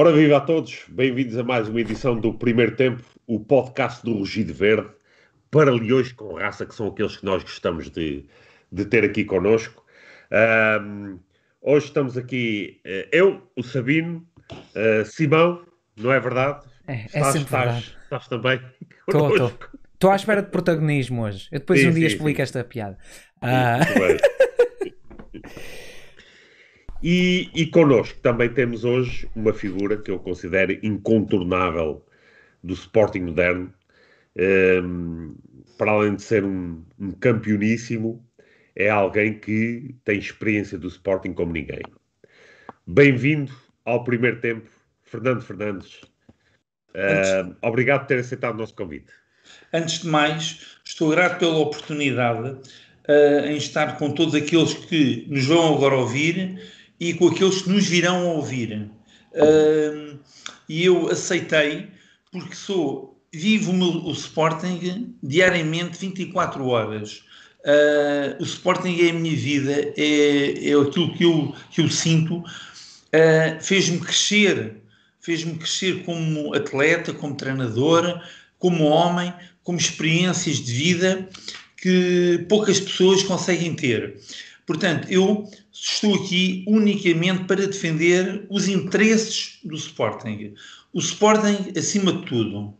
Ora, viva a todos, bem-vindos a mais uma edição do Primeiro Tempo, o podcast do Rugido Verde, para leões com raça, que são aqueles que nós gostamos de, de ter aqui connosco. Um, hoje estamos aqui, uh, eu, o Sabino, uh, Simão, não é verdade? É, é estás, sempre estás, verdade. Estás também? Estou, à espera de protagonismo hoje. Eu depois sim, um dia sim, explico sim. esta piada. Uh... E, e connosco também temos hoje uma figura que eu considero incontornável do Sporting moderno. Um, para além de ser um, um campeoníssimo, é alguém que tem experiência do Sporting como ninguém. Bem-vindo ao primeiro tempo, Fernando Fernandes. Uh, obrigado por ter aceitado o nosso convite. Antes de mais, estou grato pela oportunidade uh, em estar com todos aqueles que nos vão agora ouvir e com aqueles que nos virão a ouvir. Uh, e eu aceitei porque sou, vivo o, o Sporting diariamente 24 horas. Uh, o Sporting é a minha vida, é, é aquilo que eu, que eu sinto. Uh, fez-me crescer, fez-me crescer como atleta, como treinador, como homem, como experiências de vida que poucas pessoas conseguem ter. Portanto, eu estou aqui unicamente para defender os interesses do Sporting. O Sporting acima de tudo.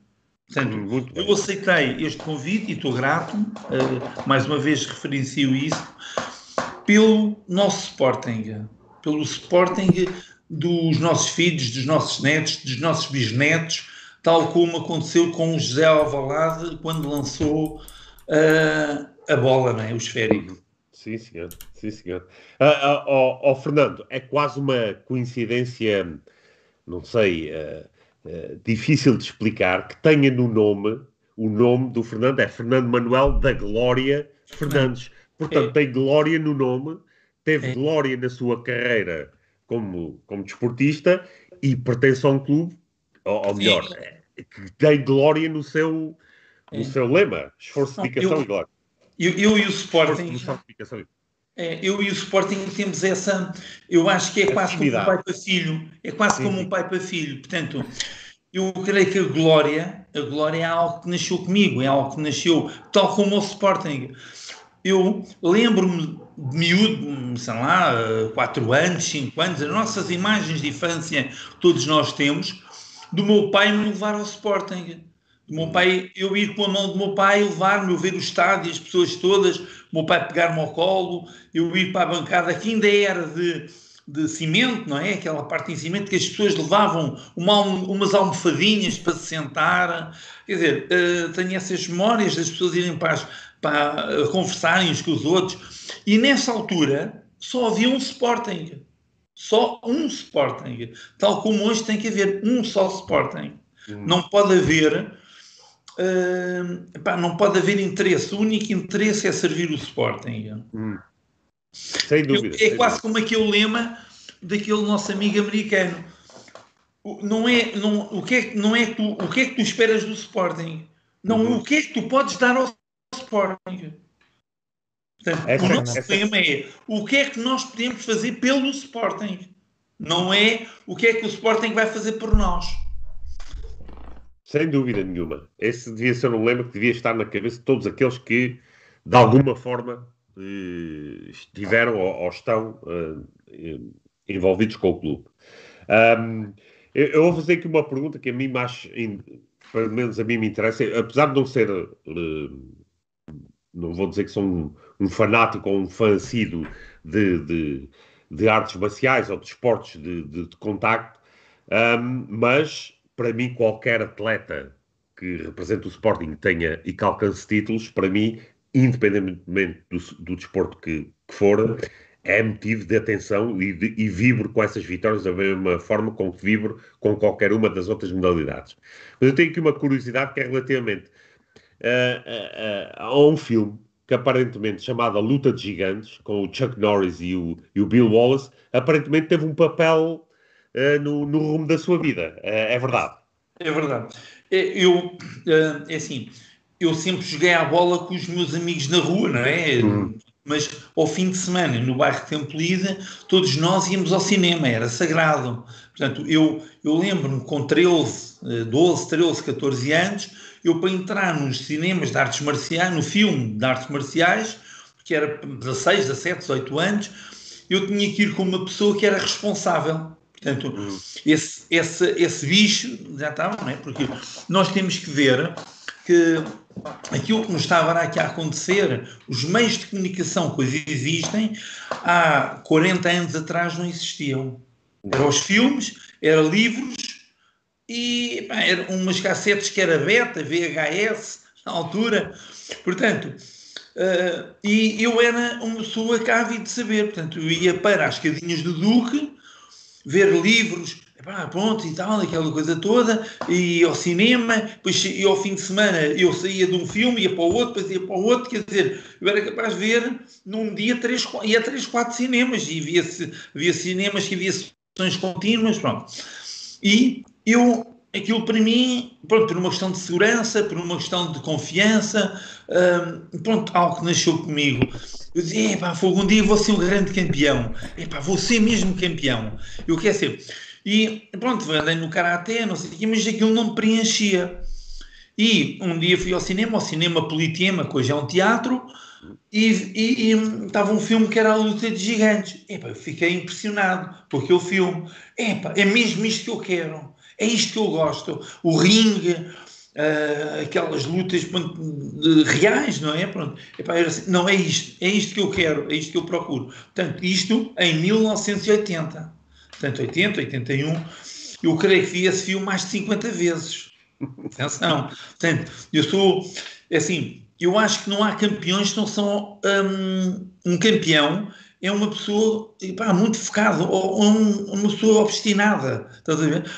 Portanto, eu aceitei este convite e estou grato, uh, mais uma vez referencio isso, pelo nosso Sporting, pelo Sporting dos nossos filhos, dos nossos netos, dos nossos bisnetos, tal como aconteceu com o José Alvalade quando lançou uh, a bola, não é? o esférico. Sim, senhor. Sim, senhor. Uh, oh, oh, Fernando, é quase uma coincidência, não sei, uh, difícil de explicar, que tenha no nome, o nome do Fernando é Fernando Manuel da Glória Fernandes. Portanto, é. tem glória no nome, teve é. glória na sua carreira como, como desportista e pertence a um clube, ou, ou melhor, que tem glória no seu, no é. seu lema, esforço, dedicação eu... e glória. Eu, eu e o Sporting. É, eu e o Sporting temos essa. Eu acho que é quase como um pai para filho. É quase sim, como sim. um pai para filho. Portanto, eu creio que a glória, a glória é algo que nasceu comigo, é algo que nasceu tal como o Sporting. Eu lembro-me de miúdo, sei lá, 4 anos, 5 anos, as nossas imagens de infância todos nós temos, do meu pai me levar ao Sporting do meu pai, eu ir com a mão do meu pai, levar-me, eu ver o estádio, as pessoas todas, o meu pai pegar-me ao colo, eu ir para a bancada, que ainda era de, de cimento, não é? Aquela parte em cimento que as pessoas levavam uma, umas almofadinhas para se sentar. Quer dizer, uh, tenho essas memórias das pessoas irem para, para uh, conversarem uns com os outros. E nessa altura só havia um Sporting. Só um Sporting. Tal como hoje tem que haver um só Sporting. Hum. Não pode haver Uh, epá, não pode haver interesse. O único interesse é servir o Sporting. Hum. Sem dúvida. é sem quase dúvida. como aquele lema daquele nosso amigo americano. Não é, não, o, que é, não é tu, o que é que tu esperas do Sporting? Não, uhum. o que é que tu podes dar ao Sporting? Portanto, essa, o nosso essa... lema é o que é que nós podemos fazer pelo Sporting? Não é o que é que o Sporting vai fazer por nós. Sem dúvida nenhuma. Esse devia ser um lema que devia estar na cabeça de todos aqueles que, de alguma forma, eh, estiveram ou, estão eh, envolvidos com o clube. Um, eu, vou fazer aqui uma pergunta que a mim mais, pelo menos a mim me interessa, apesar de não ser, uh, não vou dizer que sou um, um fanático ou um assíduo de, de, de, artes marciais ou de esportes de, de, de contacto, um, mas para mim, qualquer atleta que represente o Sporting tenha e que alcance títulos, para mim, independentemente do, do desporto que, que, for, é motivo de atenção e, de, e vibro com essas vitórias da mesma forma com que vibro com qualquer uma das outras modalidades. Mas eu tenho aqui uma curiosidade que é relativamente uh, uh, uh, a um filme que aparentemente chamado A Luta de Gigantes, com o Chuck Norris e o, e o Bill Wallace, aparentemente teve um papel no, no, rumo da sua vida. Uh, é verdade. É verdade. É, eu, é assim, eu sempre joguei a bola com os meus amigos na rua, não é? Uhum. mas ao fim de semana, no bairro de Tempolida, todos nós íamos ao cinema, era sagrado. Portanto, eu, eu lembro-me com 13, 12, 13, 14 anos, eu para entrar nos cinemas de artes marciais, no filme de artes marciais, que era 16, 17, 18 anos, eu tinha que ir com uma pessoa que era responsável. Portanto, uhum. esse, esse, esse bicho já estava, não é? Porque nós temos que ver que aquilo que nos estava aqui a acontecer, os meios de comunicação que hoje existem, há 40 anos atrás não existiam. Eram os filmes, eram livros e pá, eram umas cassetes que era beta, VHS, na altura. Portanto, uh, e eu era uma pessoa que havia de saber. Portanto, eu ia para as escadinhas do Duque, ver livros, epá, pronto e tal, aquela coisa toda, e ao cinema, depois e ao fim de semana eu saía de um filme, ia para o outro, depois ia para o outro, quer dizer, eu era capaz de ver num dia três, ia a três, quatro cinemas, e via, via cinemas que havia sessões contínuas, pronto. E eu, aquilo para mim, pronto, por uma questão de segurança, por uma questão de confiança, hum, pronto, algo que nasceu comigo. Eu dizia, epá, fogo, um dia vou ser um grande campeão, epá, vou ser mesmo campeão. Eu quero ser. E pronto, andei no Karaté, não sei o quê, mas aquilo não me preenchia. E um dia fui ao cinema, ao cinema Politema, que hoje é um teatro, e, estava um filme que era a luta de gigantes. Epa, eu fiquei impressionado com aquele filme. Epa, é mesmo isto que eu quero. É isto que eu gosto. O ringue, uh, aquelas lutas de, reais, não é? Pronto. Epa, assim, não é isto. É isto que eu quero. É isto que eu procuro. Portanto, isto em 1980 portanto 80, 81, eu creio que vi esse filme mais de 50 vezes. Atenção. Portanto, eu sou, é assim, eu acho que não há campeões que não são um, um campeão é uma pessoa muito focada ou, um, uma pessoa obstinada. Estás a ver?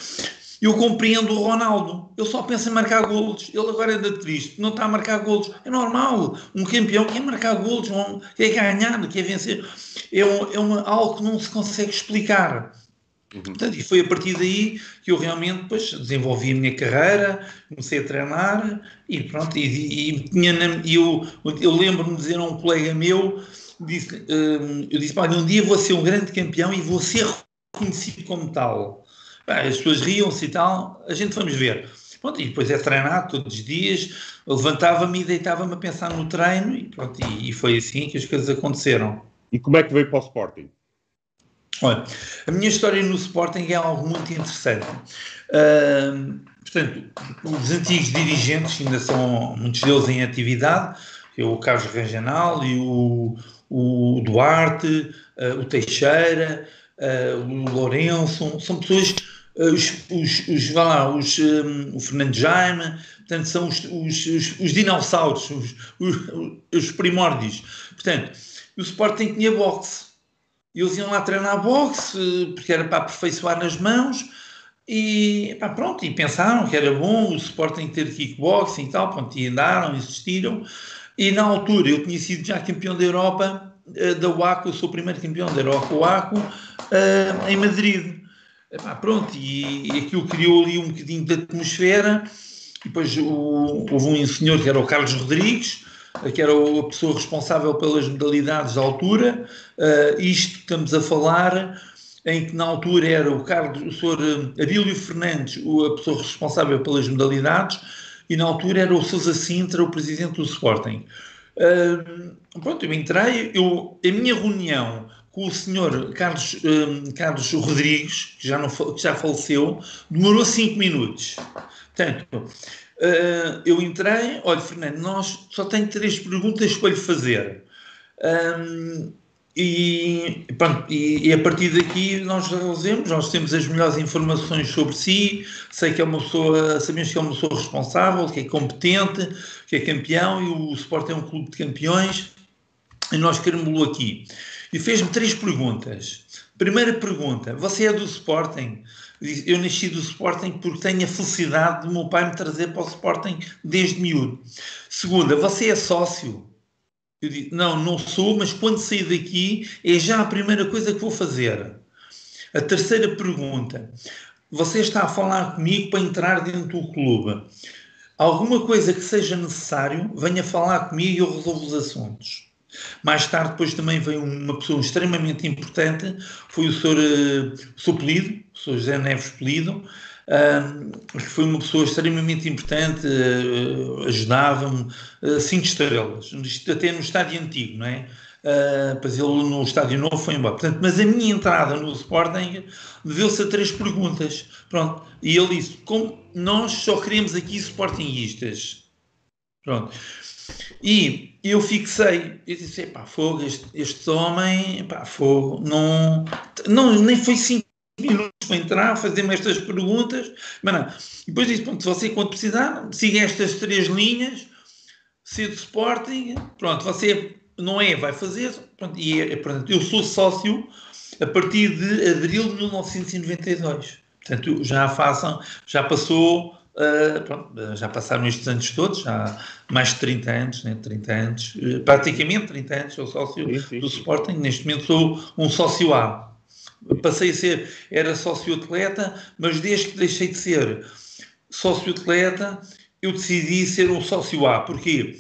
Eu compreendo o Ronaldo. Ele só pensa em marcar golos. Ele agora anda triste. Não está a marcar golos. É normal. Um campeão quer marcar golos, quer ganhar, quer vencer. É, um, é uma, algo que não se consegue explicar. Uhum. Portanto, e foi a partir daí que eu realmente depois desenvolvi a minha carreira, comecei a treinar e pronto, e, e, tinha, e eu, eu lembro-me de dizer a um colega meu, disse, hum, eu disse, um dia vou ser um grande campeão e vou ser reconhecido como tal. As pessoas riam-se e tal, a gente vamos ver. Pronto, e depois é treinar todos os dias, levantava-me e deitava-me a pensar no treino e pronto, e, e foi assim que as coisas aconteceram. E como é que veio para o Sporting? Olha, a minha história no Sporting é algo muito interessante. Uh, portanto, os antigos dirigentes ainda são muitos deles em atividade, o Carlos Regional e o, o Duarte, uh, o Teixeira, uh, o Lourenço, são pessoas, uh, os, os, os, lá, os um, o Fernando Jaime, portanto, são os, os, os, os dinossauros, os, os, os primórdios. Portanto, o Sporting tinha boxe eles iam lá treinar boxe, porque era para aperfeiçoar nas mãos, e pá, pronto, e pensaram que era bom o Sporting ter kickboxing e tal, pronto, e andaram, insistiram, e na altura eu tinha sido já campeão da Europa, da UACO, eu sou o primeiro campeão da Europa UACO, uh, em Madrid. Epá, pronto, e, e aquilo criou ali um bocadinho de atmosfera, e depois o, houve um senhor que era o Carlos Rodrigues, que era a pessoa responsável pelas modalidades da altura. Uh, isto estamos a falar em que na altura era o Carlos, o Sr. Abílio Fernandes, a pessoa responsável pelas modalidades, e na altura era o Sousa Sintra, o presidente do Sporting. Pronto, eu entrei, eu, a minha reunião com o senhor Carlos, um, Carlos Rodrigues, que já, não, que já faleceu, demorou cinco minutos. Portanto, Uh, eu entrei, olha, Fernando, nós só tenho três perguntas para lhe fazer. Um, e, pronto, e, e, a partir daqui nós resolvemos, nós temos as melhores informações sobre si, sei que é uma pessoa, sabemos que é uma pessoa responsável, que é competente, que é campeão, e o Sport é um clube de campeões, e nós queremos-lo aqui. E fez-me três perguntas. Primeira pergunta, você é do Sporting? eu nasci do Sporting porque tenho a felicidade do meu pai me trazer para o Sporting desde miúdo. Segunda, você é sócio? Eu digo, não, não sou, mas quando sair daqui é já a primeira coisa que vou fazer. A terceira pergunta, você está a falar comigo para entrar dentro do clube. Alguma coisa que seja necessário, venha falar comigo e eu resolvo os assuntos. Mais tarde, depois também veio uma pessoa extremamente importante, foi o Sr. Uh, Sr. O Sr. José Neves Pelido, que foi uma pessoa extremamente importante, uh, ajudava-me, uh, cinco estrelas, até no estádio antigo, não é? Uh, pois ele no estádio novo foi embora. Portanto, mas a minha entrada no Sporting deveu-se a três perguntas. Pronto. E ele disse: como nós só queremos aqui Sportingistas. Pronto. E eu fixei, eu disse: fogo, este, este homem, pá, fogo, não, não, nem foi cinco minutos para entrar, fazer-me estas perguntas. Mas não. depois disse: pronto, você, quando precisar, siga estas três linhas, ser do Sporting, pronto, você não é, vai fazer. Pronto, e é, portanto, eu sou sócio a partir de abril de 1992. Portanto, já façam, já passou, uh, pronto, já passaram estes anos todos, já mais de 30 anos, né, 30 anos, uh, praticamente 30 anos, sou sócio sim, sim, do Sporting, neste momento sou um sócio A. Passei a ser, era sócio atleta, mas desde que deixei de ser sócio atleta, eu decidi ser um sócio A. Porquê?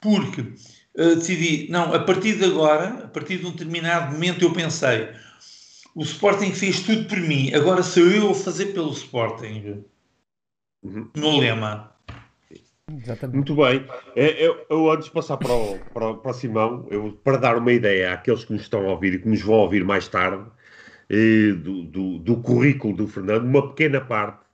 Porque uh, decidi, não, a partir de agora, a partir de um determinado momento, eu pensei: o Sporting fez tudo por mim, agora sou eu a fazer pelo Sporting. Uhum. No lema. Exatamente. Muito bem. É, eu, eu, antes de passar para o, para, para o Simão, eu, para dar uma ideia àqueles que nos estão a ouvir e que nos vão ouvir mais tarde, do, do, do, currículo do Fernando, uma pequena parte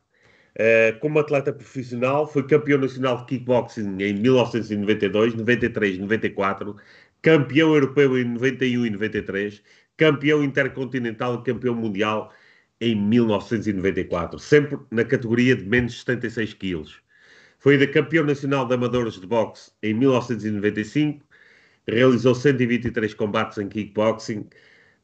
Uh, como atleta profissional, foi campeão nacional de kickboxing em 1992, 93, 94, campeão europeu em 91 e 93, campeão intercontinental e campeão mundial em 1994, sempre na categoria de menos de 76 quilos. Foi da campeão nacional de amadores de boxe em 1995, realizou 123 combates em kickboxing,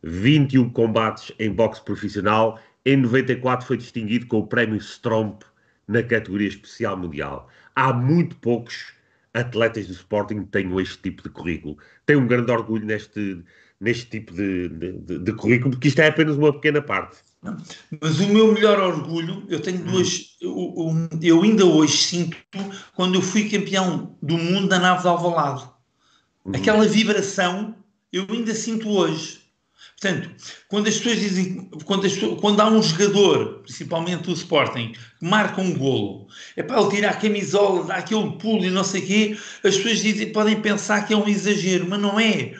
21 combates em boxe profissional em 94 foi distinguido com o prémio Stromp na categoria especial mundial. Há muito poucos atletas do Sporting que tenham este tipo de currículo. Tenho um grande orgulho neste, neste tipo de, de, de, currículo, porque isto é apenas uma pequena parte. Mas o meu melhor orgulho, eu tenho duas. Eu, eu, ainda hoje sinto quando eu fui campeão do mundo da nave de Alvalade. Uhum. Aquela vibração eu ainda sinto hoje. Portanto, quando as pessoas dizem, quando, as, quando há um jogador, principalmente o Sporting, que marca um golo, é para ele tirar a camisola, dá aquele pulo e não sei o quê, as pessoas dizem, podem pensar que é um exagero, mas não é.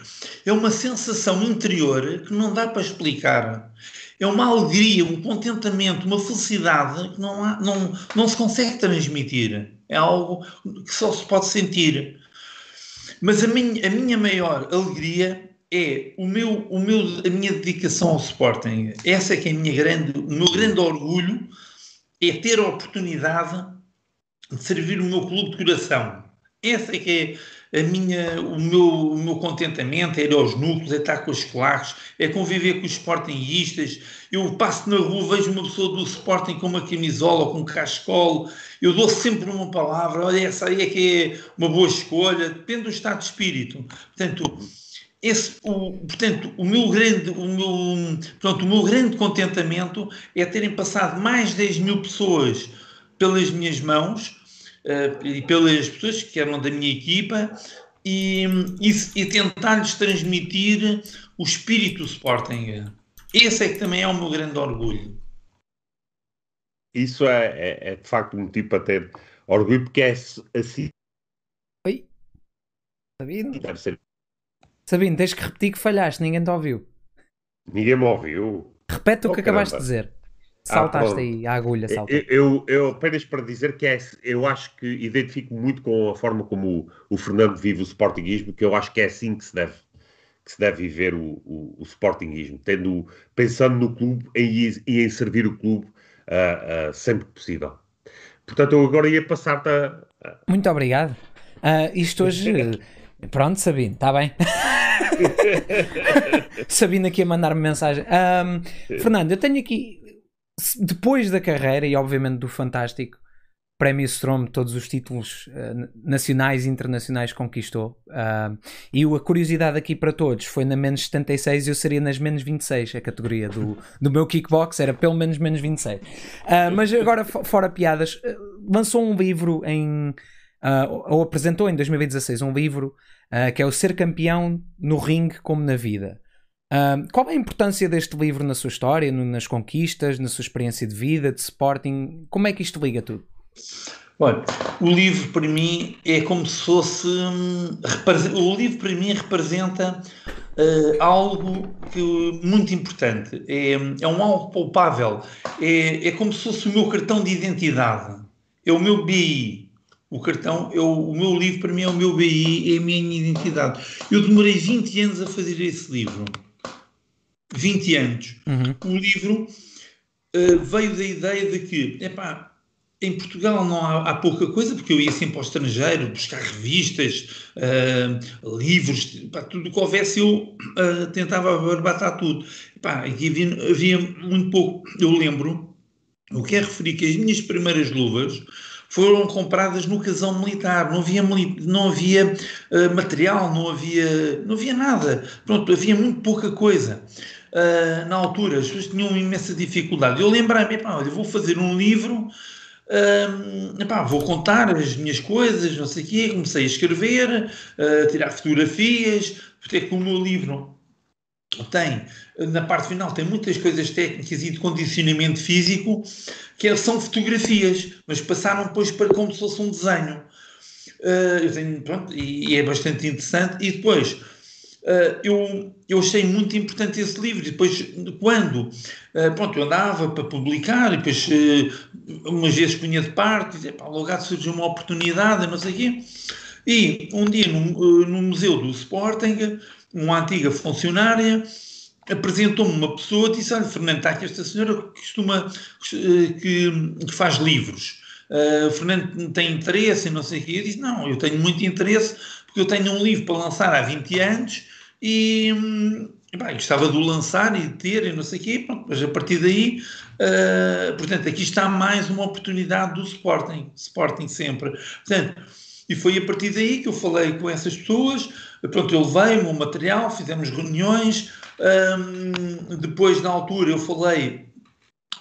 É uma sensação interior que não dá para explicar. É uma alegria, um contentamento, uma felicidade que não, há, não, não se consegue transmitir. É algo que só se pode sentir. Mas a minha, a minha maior alegria é o meu, o meu, a minha dedicação ao Sporting. Essa é que é a minha grande, o meu grande orgulho é ter a oportunidade de servir o meu clube de coração. Essa é que é a minha, o, meu, o meu contentamento, é ir aos núcleos, é estar com os claros, é conviver com os sportinguistas. Eu passo na rua, vejo uma pessoa do Sporting com uma camisola, com um cascolo, eu dou sempre uma palavra, olha, essa aí é que é uma boa escolha, depende do estado de espírito. Portanto, esse, o, portanto, o meu grande, o meu, pronto, o meu grande contentamento é terem passado mais de 10 mil pessoas pelas minhas mãos uh, e pelas pessoas que eram da minha equipa e, e, e tentar-lhes transmitir o espírito do Sporting. Esse é que também é o meu grande orgulho. Isso é, é, é de facto um motivo para ter orgulho, porque é assim. Oi? Deve ser Sabino, tens que repetir que falhaste, ninguém te ouviu. Ninguém me ouviu. Repete oh, o que caramba. acabaste de dizer. Ah, Saltaste ah, aí, a agulha salta. Eu, eu, eu, apenas para dizer que é, eu acho que identifico muito com a forma como o, o Fernando vive o sportinguismo, que eu acho que é assim que se deve, que se deve viver o, o, o sportinguismo, tendo, pensando no clube e, e em servir o clube uh, uh, sempre que possível. Portanto, eu agora ia passar-te a... Muito obrigado. Uh, isto hoje Pronto, Sabino, está bem. Sabino aqui a mandar-me mensagem. Um, Fernando, eu tenho aqui, depois da carreira e obviamente do Fantástico, Prémio Strom, todos os títulos uh, nacionais e internacionais conquistou. Uh, e a curiosidade aqui para todos foi na menos 76 e eu seria nas menos 26, a categoria do, do meu kickbox, era pelo menos menos 26. Uh, ah, mas agora, fora piadas, lançou um livro em uh, ou apresentou em 2016 um livro uh, que é o Ser Campeão no Ringue como na Vida. Uh, qual é a importância deste livro na sua história, no, nas conquistas, na sua experiência de vida, de Sporting? Como é que isto liga tudo? Olha, o livro para mim é como se fosse. Hum, o livro para mim representa uh, algo que, muito importante. É, é um algo palpável. É, é como se fosse o meu cartão de identidade. É o meu BI. O cartão, é o, meu livro para mim é o meu BI, é a minha identidade. Eu demorei 20 anos a fazer esse livro. 20 anos. Uhum. O livro uh, veio da ideia de que, epá, em Portugal não há, há, pouca coisa, porque eu ia sempre ao estrangeiro buscar revistas, uh, livros, pá, tudo o que houvesse eu uh, tentava barbatar tudo. Pá, aqui havia, havia, muito pouco. Eu lembro, eu quero referir que as minhas primeiras luvas foram compradas no casão militar, não havia, não havia uh, material, não havia, não havia nada. Pronto, havia muito pouca coisa. na altura, as pessoas tinham imensa dificuldade. Eu lembrei-me, olha, vou fazer um livro Uh, epá, vou contar as minhas coisas, não sei o quê, comecei a escrever, a tirar fotografias, porque é que o meu livro tem, na parte final, tem muitas coisas técnicas e de condicionamento físico, que é, são fotografias, mas passaram depois para como se fosse um desenho. Uh, eu tenho, pronto, e, e é bastante interessante. E depois, Uh, eu, eu achei muito importante esse livro. E depois, quando uh, pronto, eu andava para publicar, e depois umas vezes punha de parte, e dizia, pá, logo surgiu uma oportunidade, não sei o quê. E um dia, no, no Museu do Sporting, uma antiga funcionária apresentou-me uma pessoa e disse: Olha, Fernando, está aqui esta senhora que costuma, que, que faz livros. Uh, Fernando tem interesse e não sei o quê. Eu disse: Não, eu tenho muito interesse porque eu tenho um livro para lançar há 20 anos e bem, gostava de o lançar e de ter e não sei o pronto, mas a partir daí, uh, portanto, aqui está mais uma oportunidade do Sporting, Sporting sempre. Portanto, e foi a partir daí que eu falei com essas pessoas, pronto, eu levei o material, fizemos reuniões, um, depois na altura eu falei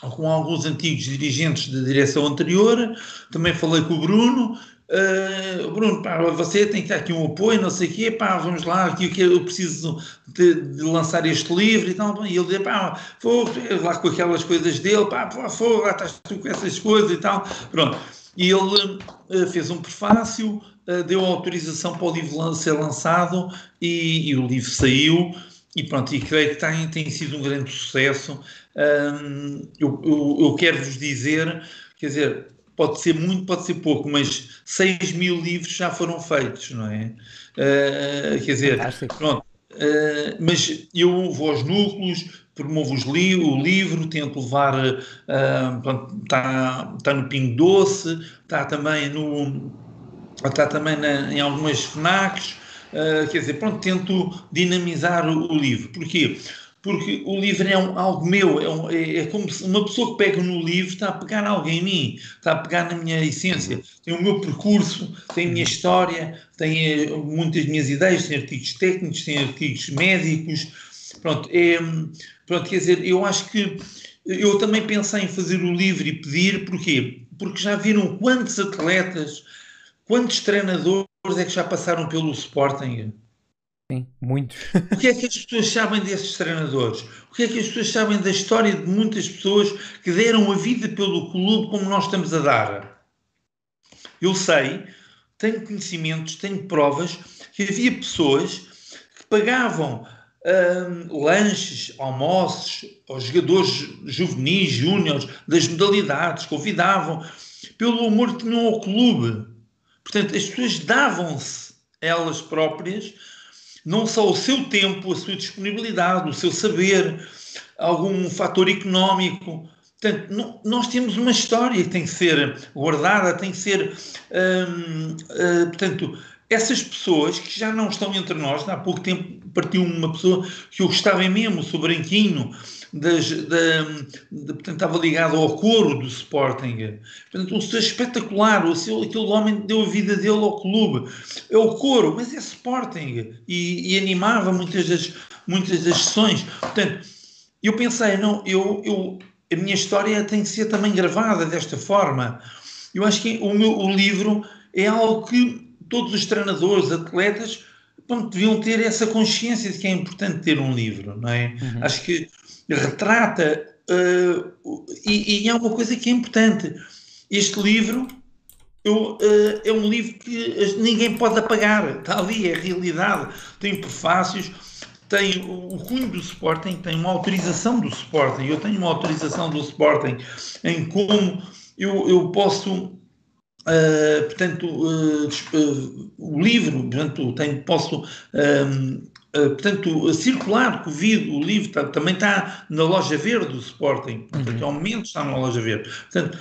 com alguns antigos dirigentes da direção anterior, também falei com o Bruno, Uh, Bruno, pá, você tem que ter aqui um apoio, não sei o quê, pá, vamos lá, aqui eu preciso de, de, lançar este livro e tal. E ele diz, pá, vou lá com aquelas coisas dele, pá, vou lá estás tu com essas coisas e tal. Pronto. E ele uh, fez um prefácio, deu autorização para o livro ser lançado e, e, o livro saiu. E pronto, e creio que tem, tem sido um grande sucesso. eu, eu, eu quero vos dizer, quer dizer, pode ser muito, pode ser pouco, mas 6 mil livros já foram feitos, não é? Uh, quer dizer, pronto. Uh, mas eu vou aos núcleos, promovo os li o livro, tento levar, uh, está, está no Pingo Doce, está também no, está também na, em algumas FNACs, uh, quer dizer, pronto, tento dinamizar o, o livro. Porquê? porque o livro é um, algo meu, é, um, é, é, como se uma pessoa que pega no livro está a pegar algo em mim, está a pegar na minha essência, tem o meu percurso, tem a minha história, tem eh, muitas minhas ideias, tem artigos técnicos, tem artigos médicos, pronto, é, pronto, quer dizer, eu acho que eu também pensei em fazer o livro e pedir, porquê? Porque já viram quantos atletas, quantos treinadores é que já passaram pelo Sporting? Sim, muitos. O que é que as pessoas sabem desses treinadores? O que é que as pessoas sabem da história de muitas pessoas que deram a vida pelo clube como nós estamos a dar? Eu sei, tenho conhecimentos, tenho provas que havia pessoas que pagavam hum, lanches, almoços aos jogadores juvenis, júniores, das modalidades, convidavam pelo amor que tinham ao clube. Portanto, as pessoas davam-se elas próprias não só o seu tempo, a sua disponibilidade, o seu saber, algum fator económico. Portanto, não, nós temos uma história que tem que ser guardada, tem que ser. Hum, hum, portanto, essas pessoas que já não estão entre nós, há pouco tempo partiu uma pessoa que eu gostava mesmo, o Branquinho, das, da, de, portanto, estava ligado ao coro do Sporting. Portanto, um ser espetacular, o seu, aquele homem deu a vida dele ao clube. É o coro, mas é Sporting. E, e animava muitas das, muitas das sessões. Portanto, eu pensei, não, eu, eu, a minha história tem que ser também gravada desta forma. Eu acho que o meu o livro é algo que todos os treinadores, atletas, pronto, deviam ter essa consciência de que é importante ter um livro, não é? Uhum. Acho que retrata, uh, e, e é uma coisa que é importante. Este livro eu, uh, é um livro que ninguém pode apagar, está ali, é a realidade. Tem prefácios, tem o cunho do Sporting, tem uma autorização do Sporting. Eu tenho uma autorização do Sporting em como eu, eu posso Uh, portanto, uh, uh, o livro, portanto, tenho, posso, portanto, circular com o livro tá, também está na loja verde do Sporting, portanto, uhum. ao momento está na loja verde. Portanto,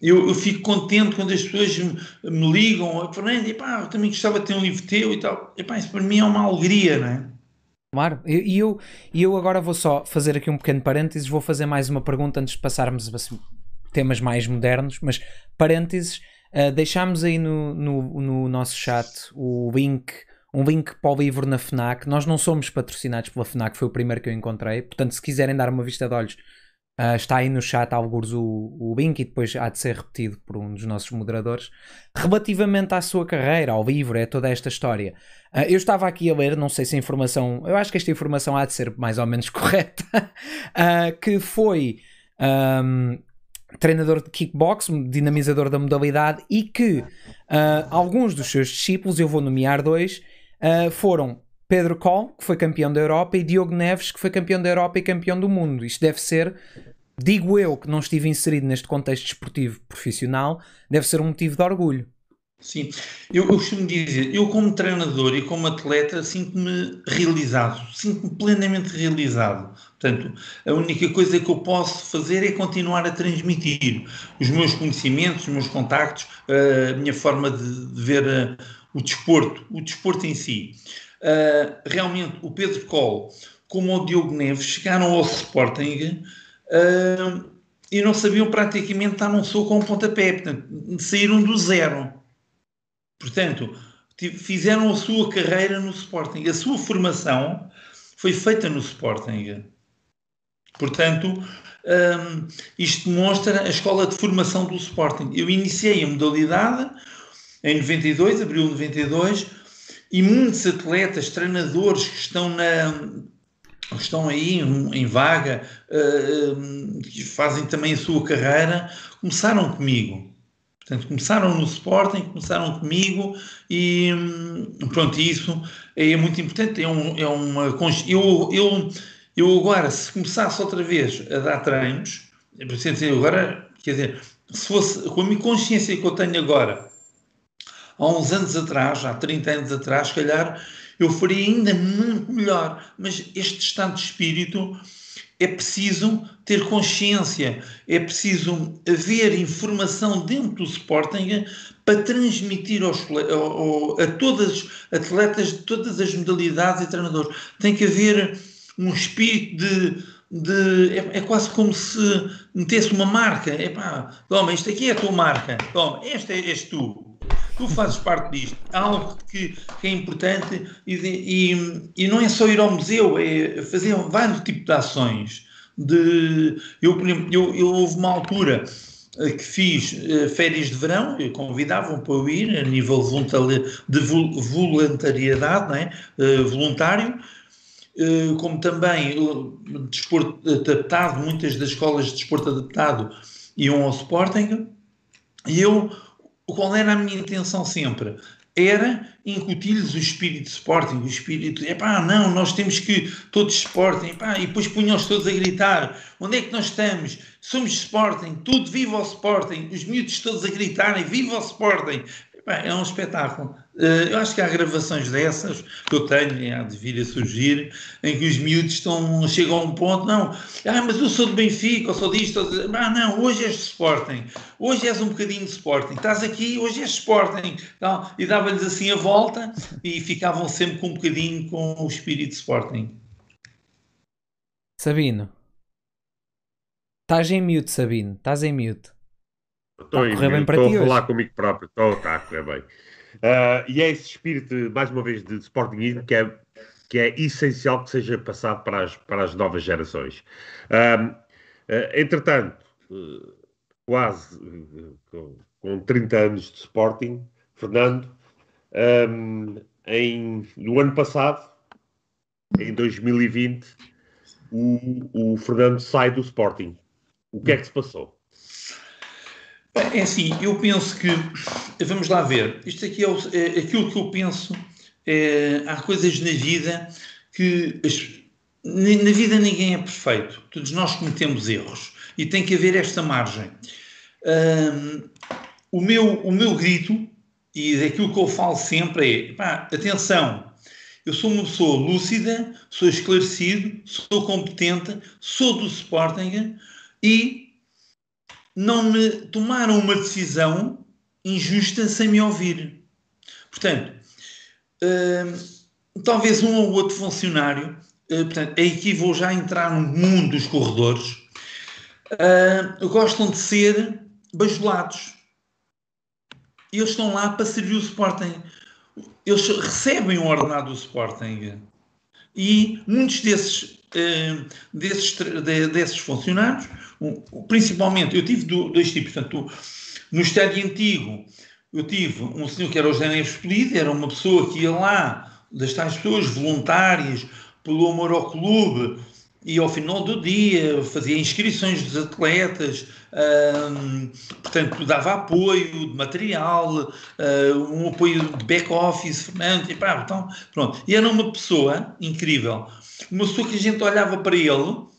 eu, eu, fico contente quando as pessoas me, me ligam, Fernando, epá, eu também gostava de ter um livro teu e tal. Epá, isso para mim é uma alegria, não é? Claro, e eu, eu agora vou só fazer aqui um pequeno parênteses, vou fazer mais uma pergunta antes de passarmos a temas mais modernos, mas parênteses Uh, deixámos aí no, no, no, nosso chat o link, um link para o livro na FNAC. Nós não somos patrocinados pela FNAC, foi o primeiro que eu encontrei. Portanto, se quiserem dar uma vista de olhos, uh, está aí no chat alguns o, o link e depois há de ser repetido por um dos nossos moderadores. Relativamente à sua carreira, ao livro, é toda esta história. Uh, eu estava aqui a ler, não sei se a informação, eu acho que esta informação há de ser mais ou menos correta, que foi. Um, treinador de kickbox, dinamizador da modalidade, e que uh, alguns dos seus discípulos, eu vou nomear dois, uh, foram Pedro Coll, que foi campeão da Europa, e Diogo Neves, que foi campeão da Europa e campeão do mundo. Isto deve ser, digo eu, que não estive inserido neste contexto desportivo profissional, deve ser um motivo de orgulho. Sim, eu, eu costumo dizer, eu como treinador e como atleta sinto-me realizado, sinto-me plenamente realizado. Portanto, a única coisa que eu posso fazer é continuar a transmitir os meus conhecimentos, os meus contactos, a minha forma de, de ver uh, o desporto, o desporto em si. Uh, realmente, o Pedro Coll, como o Diogo Neves, chegaram ao Sporting uh, e não sabiam praticamente dar um soco a um pontapé, portanto, saíram do zero Portanto, fizeram a sua carreira no Sporting. A sua formação foi feita no Sporting. Portanto, um, isto demonstra a escola de formação do Sporting. Eu iniciei a modalidade em 92, abril de 92, e muitos atletas, treinadores que estão na estão aí em, vaga, uh, que fazem também a sua carreira, começaram comigo. Portanto, começaram no Sporting, começaram comigo e hum, pronto, isso é muito importante. É, um, é uma. Eu, eu, eu agora, se começasse outra vez a dar treinos, dizer, agora, quer dizer, se fosse com a minha consciência que eu tenho agora, há uns anos atrás, há 30 anos atrás, se calhar, eu faria ainda muito melhor. Mas este estado de espírito é preciso ter consciência, é preciso haver informação dentro do Sporting para transmitir aos, a, a todas atletas de todas as modalidades e treinadores. Tem que haver um espírito de, de é, é, quase como se metesse uma marca. É pá, toma, isto aqui é a tua marca, toma, esta é, és tu. Tu fazes parte disto. Algo que, que é importante e, e, e, não é só ir ao museu, é fazer vários tipos de ações. De, eu, eu, eu houve uma altura eh, que fiz uh, férias de verão, convidavam para eu ir a nível de voluntariedade, é? uh, voluntário, como também desporto adaptado, muitas das escolas de desporto adaptado iam ao Sporting, e eu qual era a minha intenção sempre? Era incutir-lhes o espírito de Sporting, o espírito, é pá, não, nós temos que todos Sporting, epá, e depois punham-os todos a gritar: onde é que nós estamos? Somos Sporting, tudo viva o Sporting, os miúdos todos a gritarem: viva o Sporting! é um espetáculo. Eh, eu acho que há gravações dessas que eu tenho, há de vir a surgir, em que os miúdos estão, chegam a um ponto, não, ah, mas eu sou do Benfica, eu sou disto, ou, ah, não, hoje és de Sporting, hoje és um bocadinho de Sporting, estás aqui, hoje és Sporting, então, e dava-lhes assim a volta e ficavam sempre com um bocadinho com o espírito de Sporting. Sabino, estás em mute, Sabino, estás em mute. Estou, a, correr bem para estou a falar comigo próprio, estou, está a correr bem. Uh, e é esse espírito, mais uma vez, de Sportingismo que é, que é essencial que seja passado para as, para as novas gerações. Uh, uh, entretanto, quase com, com 30 anos de Sporting, Fernando, um, em, no ano passado, em 2020, o, o Fernando sai do Sporting. O que é que se passou? É assim, eu penso que, vamos lá ver, isto aqui é, o, é aquilo que eu penso, é, há coisas na vida que, na vida ninguém é perfeito, todos nós cometemos erros e tem que haver esta margem. Um, o, meu, o meu grito, e daquilo que eu falo sempre é, pá, atenção, eu sou uma pessoa lúcida, sou esclarecido, sou competente, sou do Sporting e não me tomaram uma decisão injusta sem me ouvir. Portanto, uh, talvez um ou outro funcionário, uh, portanto, aqui vou já entrar no mundo dos corredores, uh, gostam de ser bajulados. Eles estão lá para servir o Sporting. Eles recebem o ordenado do Sporting. E muitos desses, desses, desses funcionários principalmente, eu tive dois tipos, portanto, no estádio antigo, eu tive um senhor que era o José Neves Polido, era uma pessoa que ia lá, das tais pessoas voluntárias, pelo amor ao clube, e ao final do dia fazia inscrições dos atletas, portanto, dava apoio de material, um apoio de back-office, Fernando, e pá, então, pronto. E era uma pessoa incrível, uma pessoa que a gente olhava para ele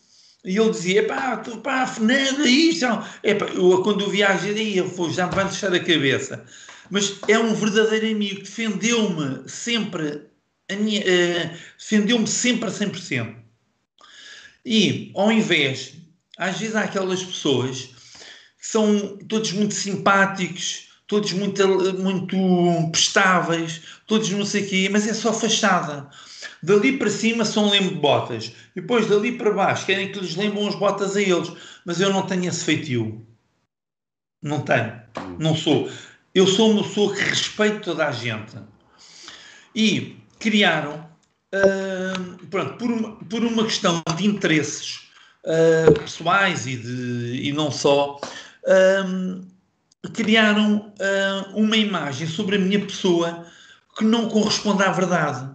e ele dizia, pá, tu, pá, Fernando, isto. Epá, eu, quando eu viajei, eu já me vai deixar a cabeça. Mas é um verdadeiro amigo, defendeu-me sempre, uh, defendeu-me sempre a 100%. E, ao invés, às vezes há aquelas pessoas que são todos muito simpáticos, todos muito, muito prestáveis, todos não sei o quê, mas é só fachada. Dali para cima são lembro-botas. E depois dali para baixo querem que lhes lembram as botas a eles. Mas eu não tenho esse feitio. Não tenho. Não sou. Eu sou uma pessoa que respeito toda a gente. E criaram, uh, pronto, por uma, por uma questão de interesses uh, pessoais e, de, e não só, uh, criaram uma imagem sobre a minha pessoa que não corresponde à verdade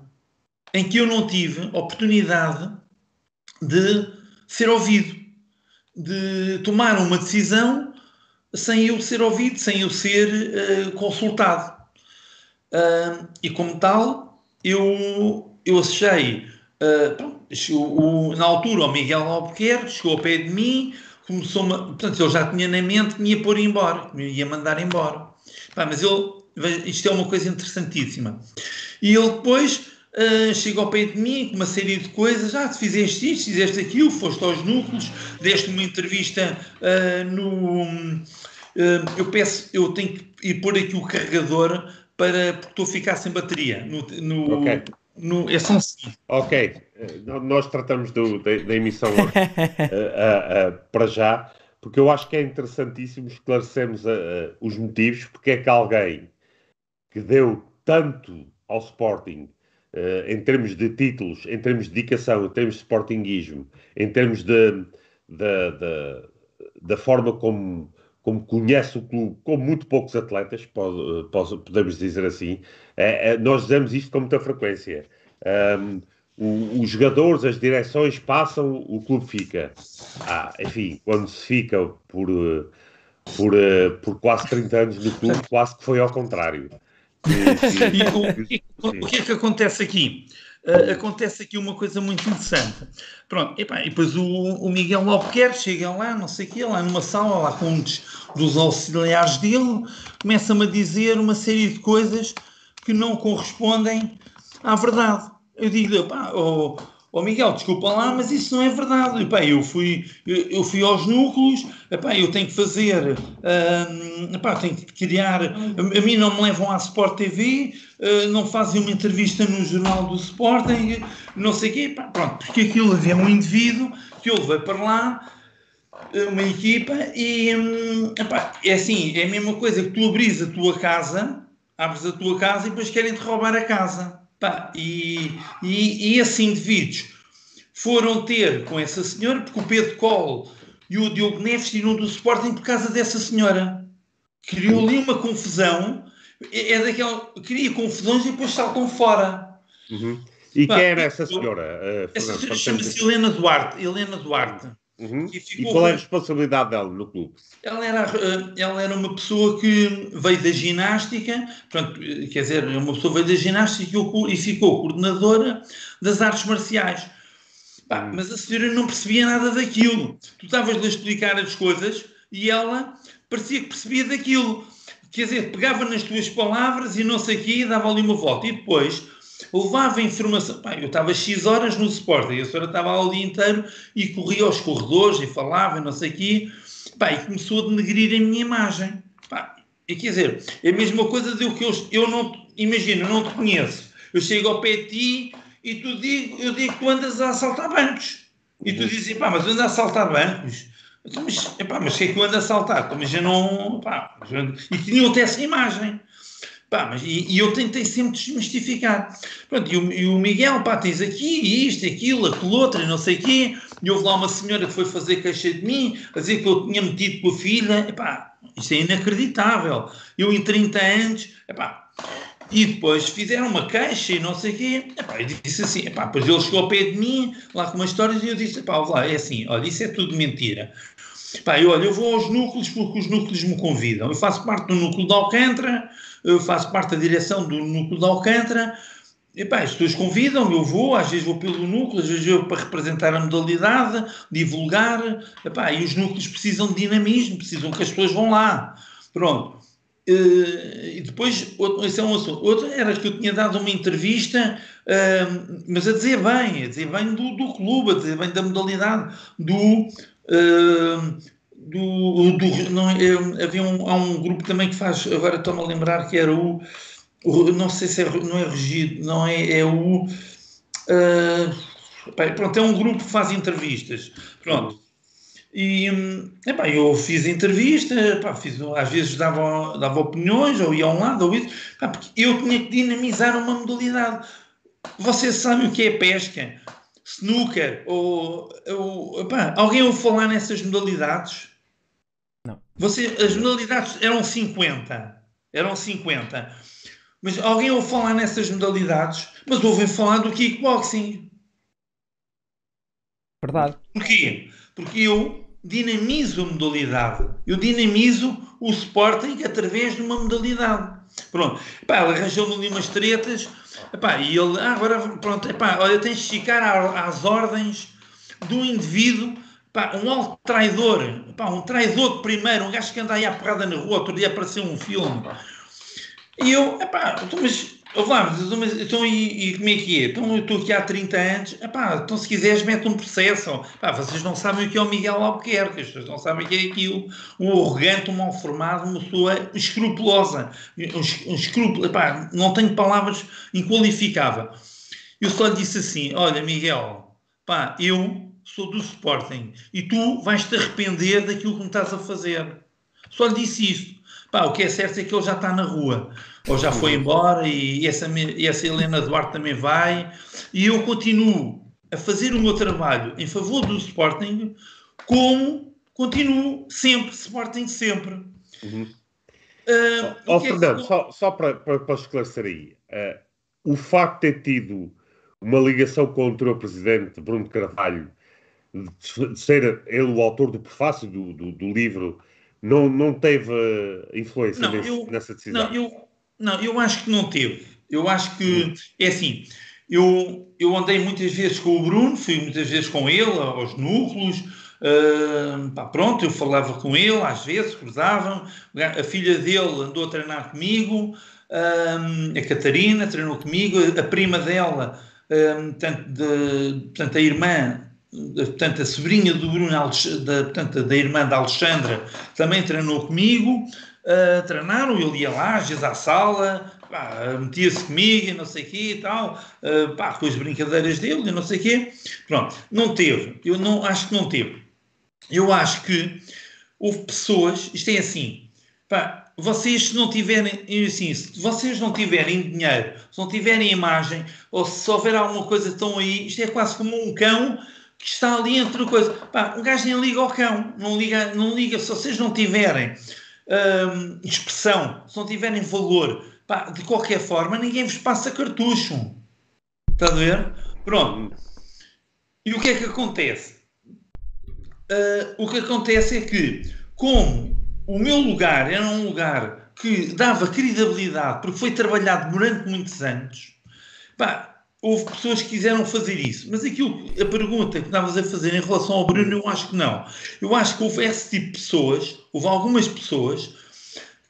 em que eu não tive oportunidade de ser ouvido, de tomar uma decisão sem eu ser ouvido, sem eu ser uh, consultado. Uh, e como tal, eu, eu achei, uh, pronto, o, na altura, o Miguel Albuquerque chegou ao pé de mim, começou -me, portanto, ele já tinha na mente que me ia pôr embora, que me ia mandar embora. Pá, mas ele, isto é uma coisa interessantíssima. E ele depois uh, chega ao pé de mim com uma série de coisas. Ah, fizeste isto, fizeste aquilo, foste aos núcleos, deste uma entrevista uh, no. Eu peço, eu tenho que ir pôr aqui o carregador para, porque estou a ficar sem bateria. No, no, okay. No, é só assim. Ok, nós tratamos do, da, da, emissão para já, porque eu acho que é interessantíssimo esclarecermos os motivos porque é que alguém que deu tanto ao Sporting uh, em termos de títulos, em termos de dedicação, em termos de sportinguismo, em termos de, de, de, da forma como, como conhece o clube, com muito poucos atletas, pode, pode, podemos dizer assim, é, é, nós dizemos isto com muita frequência. Um, o, os jogadores, as direções passam, o clube fica. Ah, enfim, quando se fica por, por, por quase 30 anos no clube, quase que foi ao contrário e o, o, que é que acontece aqui? Uh, acontece aqui uma coisa muito interessante. Pronto, epá, e depois o, o Miguel Albuquerque chega lá, não sei o quê, lá numa sala, lá com um dos, dos auxiliares dele, começa-me a dizer uma série de coisas que não correspondem à verdade. Eu digo-lhe, pá, oh, oh Miguel, desculpa lá, mas isso não é verdade. Epá, eu, fui, eu, eu, fui aos núcleos, epá, eu tenho que fazer, hum, epá, tenho que criar. A, a, mim não me levam à Sport TV, uh, não fazem uma entrevista no jornal do Sporting, não sei o quê. Epá, pronto, porque aquilo havia um indivíduo que ele veio para lá, uma equipa, e hum, epá, é assim: é a mesma coisa que tu abris a tua casa, abres a tua casa e depois querem-te roubar a casa. Pá, e, e, e esses indivíduos foram ter com essa senhora, porque o Pedro Cole e o Diogo Neves tiram do Sporting por causa dessa senhora. Criou ali uma confusão é, é daquela. cria confusões e depois saltam fora. Uhum. E quem era essa senhora? Uh, essa senhora chama-se Helena Duarte. Helena Duarte. Uhum. E qual é a responsabilidade dela no clube? Ela era, eh, ela era uma pessoa que veio da ginástica, portanto, quer dizer, uma pessoa veio da ginástica e ficou coordenadora das artes marciais. Pá, hum. mas a senhora não percebia nada daquilo. Tu estavas-lhe a explicar as coisas e ela parecia que percebia daquilo. Quer dizer, pegava nas tuas palavras e não sei o quê, e dava ali uma volta. E depois levava informação. Pá, eu estava X horas no Sport e a senhora estava lá o dia inteiro e corria aos corredores e falava e não sei o quê. Pá, e começou a denegrir a minha imagem. Pá, e quer dizer, é a mesma coisa de que eu, eu não. Imagina, eu não te conheço. Eu chego ao pé de ti e tu digo, eu digo que tu andas a assaltar bancos. E tu dizes, pá, mas eu ando a assaltar bancos. Então, mas, epá, mas o que é que eu ando a assaltar? Então, mas eu não. Pá, e tinham até essa imagem. Pá, mas, e, e, eu tentei sempre desmistificar. Pronto, e o, e o Miguel, pá, tens aqui isto, aquilo, aquilo outro, e não sei o quê. E houve lá uma senhora que foi fazer queixa de mim, a dizer que eu tinha metido com a filha. Epá, isto é inacreditável. Eu em 30 anos, epá, e depois fizeram uma queixa e não sei o quê. Epá, eu disse assim, epá, depois ele chegou ao pé de mim, lá com umas histórias, e eu disse, epá, lá, é assim, olha, isso é tudo mentira. Epá, eu, olha, eu vou aos núcleos porque os núcleos me convidam. Eu faço parte do núcleo de Alcântara, eu faço parte da direção do núcleo de Alcântara, Epá, as pessoas convidam eu vou, às vezes vou pelo núcleo, às vezes vou para representar a modalidade, divulgar, epá, e os núcleos precisam de dinamismo, precisam que as pessoas vão lá. Pronto. Uh, e depois, outro, esse é um assunto. Outro era que eu tinha dado uma entrevista, uh, mas a dizer bem, a dizer bem do, do clube, a dizer bem da modalidade, do. Uh, do, do não, é, havia um, há um grupo também que faz, agora estou-me a lembrar que era o, o, não sei se é, não é regido, não é, é o, pronto, é um grupo que faz entrevistas, pronto, e epá, eu fiz entrevista, fiz, às vezes dava, dava opiniões, ou ia a um lado, ou isso, porque eu tinha que dinamizar uma modalidade. Vocês sabem o que é pesca? Snooker? Ou, ou alguém ouve falar nessas modalidades? Você, as modalidades eram 50. Eram 50. Mas alguém ouve falar nessas modalidades, mas ouvem falar do kickboxing. Verdade. Porquê? Porque eu dinamizo a modalidade. Eu dinamizo o Sporting através de uma modalidade. Pronto. Epá, ele arranjou-me ali umas tretas. Epá, e ele, ah, agora, pronto, epá, olha, tens de ficar às ordens do indivíduo, epá, um alto traidor, epá, um traidor de primeiro, um gajo que anda aí à porrada na rua, outro dia apareceu um filme. E eu, epá, então, mas Vamos, então e, e, como é que é? Então eu estou aqui há 30 anos, epá, então se quiseres mete um processo. Epá, vocês não sabem o que é o Miguel Albuquerque, pessoas não sabem o que é aquilo. Um arrogante, um mal formado, uma pessoa escrupulosa. Um, um escrúpulo, epá, não tenho palavras inqualificável. Eu só lhe disse assim, olha Miguel, pá, eu sou do Sporting e tu vais-te arrepender daquilo que me estás a fazer. Só lhe disse isso. Pá, o que é certo é que ele já está na rua ou já foi embora e essa, e essa Helena Duarte também vai, e eu continuo a fazer o meu trabalho em favor do Sporting, como continuo sempre, Sporting sempre. Uhum. Uh, oh, Fernando, que... só, só para, para, para esclarecer aí, uh, o facto de ter tido uma ligação com o anterior presidente, Bruno Carvalho, de ser ele o autor do prefácio do, do, do livro, não, não teve influência não, nesse, eu, nessa decisão? Não, eu, não, eu acho que não teve. Eu acho que é assim. Eu, eu andei muitas vezes com o Bruno, fui muitas vezes com ele aos núcleos. Uh, pá, pronto, eu falava com ele, às vezes cruzava. A filha dele andou a treinar comigo, uh, a Catarina treinou comigo, a prima dela, uh, portanto, de, portanto, a irmã, portanto, a sobrinha do Bruno, da, portanto, da irmã da Alexandra, também treinou comigo uh, treinaram, ele ia lá, às vezes à sala, metia-se comigo e não sei o quê e tal, uh, pá, com as brincadeiras dele e não sei o quê. Pronto, não teve. Eu não, acho que não teve. Eu acho que houve pessoas, isto é assim, pá, vocês se não tiverem, assim, se vocês não tiverem dinheiro, se não tiverem imagem, ou se houver alguma coisa tão aí, isto é quase como um cão que está ali entre coisa. Pá, um gajo nem liga ao cão, não liga, não liga, se vocês não tiverem hum, expressão, se não tiverem valor, pá, de qualquer forma, ninguém vos passa cartucho. Está a ver? Pronto. E o que é que acontece? Uh, o que acontece é que, como o meu lugar era um lugar que dava credibilidade, porque foi trabalhado durante muitos anos, pá, houve pessoas que quiseram fazer isso. Mas aquilo, a pergunta que estavas a fazer em relação ao Bruno, eu acho que não. Eu acho que houve esse tipo de pessoas, houve algumas pessoas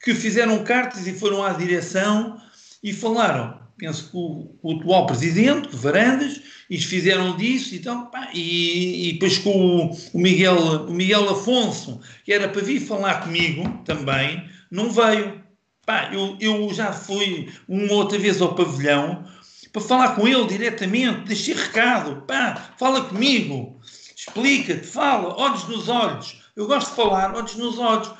que fizeram cartas e foram à direção e falaram, penso que o, o atual presidente, Varandas, e fizeram disso então, pá, e, e, depois com o, o, Miguel, o Miguel Afonso, que era para vir falar comigo também, não veio. Pá, eu, eu já fui uma outra vez ao pavilhão para falar com ele diretamente, deixei recado, pá, fala comigo, explica-te, fala, olhos nos olhos. Eu gosto de falar, olhos nos olhos,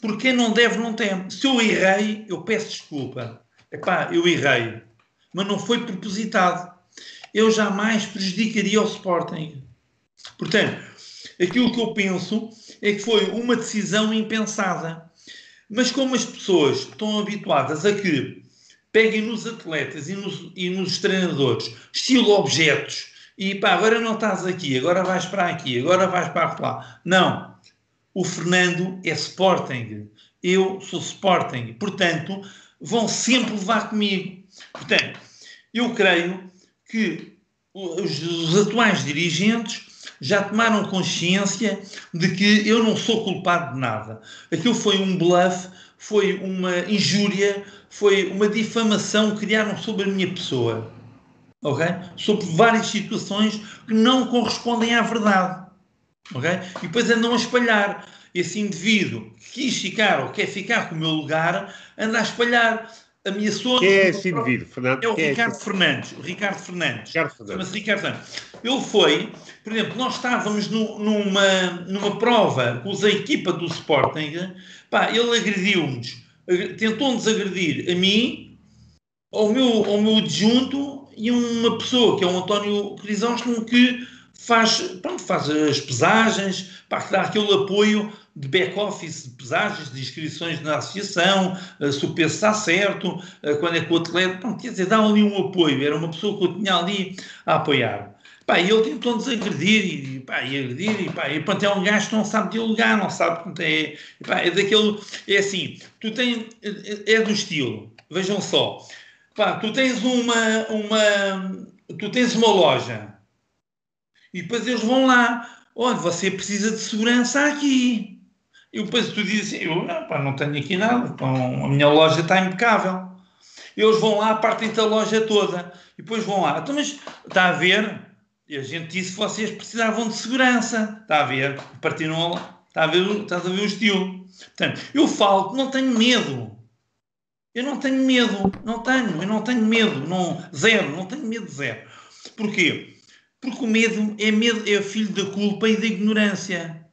porque não deve não tem. Se eu errei, eu peço desculpa. Epá, eu errei, mas não foi propositado eu jamais prejudicaria o Sporting. Portanto, aquilo que eu penso é que foi uma decisão impensada. Mas como as pessoas estão habituadas a que peguem nos atletas e nos, e nos treinadores estilo objetos e pá, agora não estás aqui, agora vais para aqui, agora vais para lá. Não. O Fernando é Sporting. Eu sou Sporting. Portanto, vão sempre levar comigo. Portanto, eu creio que os, os atuais dirigentes já tomaram consciência de que eu não sou culpado de nada. Aquilo foi um bluff, foi uma injúria, foi uma difamação que criaram sobre a minha pessoa. Ok? Sobre várias situações que não correspondem à verdade. Ok? E depois andam a espalhar. Esse indivíduo que quis ficar ou quer ficar com o meu lugar, anda a espalhar ameaçou Quem é esse indivíduo, Fernando? É o Quem Ricardo é Fernandes. O Ricardo Fernandes. Ricardo Fernandes. Chama-se Ricardo Fernandes. Ele foi, por exemplo, nós estávamos no, numa, numa prova com a equipa do Sporting, pá, ele agrediu-nos, tentou-nos agredir a mim, ao meu, ao meu adjunto e uma pessoa, que é o António Crisóstomo, que faz, pronto, faz as pesagens, pá, que dá aquele apoio de back-office, de pesagens, de inscrições na associação, uh, se o peso está certo, uh, quando é que o atleta. Pronto, quer dizer, dá ali um apoio. Era uma pessoa que eu tinha ali a apoiar. Pá, e ele tentou-nos agredir e, pá, e agredir, e, pá, e pronto, é um gajo que não sabe dialogar, não sabe, portanto, é, pá, é daquele, é assim, tu tens, é, é do estilo, vejam só, pá, tu tens uma, uma, tu tens uma loja, e depois eles vão lá, olha, você precisa de segurança aqui, e depois tu dizes assim, eu não, pá, não tenho aqui nada, então a minha loja está impecável. Eles vão lá, partem da loja toda, e depois vão lá. Então, mas está a ver? A gente disse que vocês precisavam de segurança. Está a ver? Partiram lá. Está a ver, estás a ver o estilo. Portanto, eu falo que não tenho medo. Eu não tenho medo. Não tenho. Eu não tenho medo. Não, zero. Não tenho medo zero. Porquê? Porque o medo é, medo, é filho da culpa e da ignorância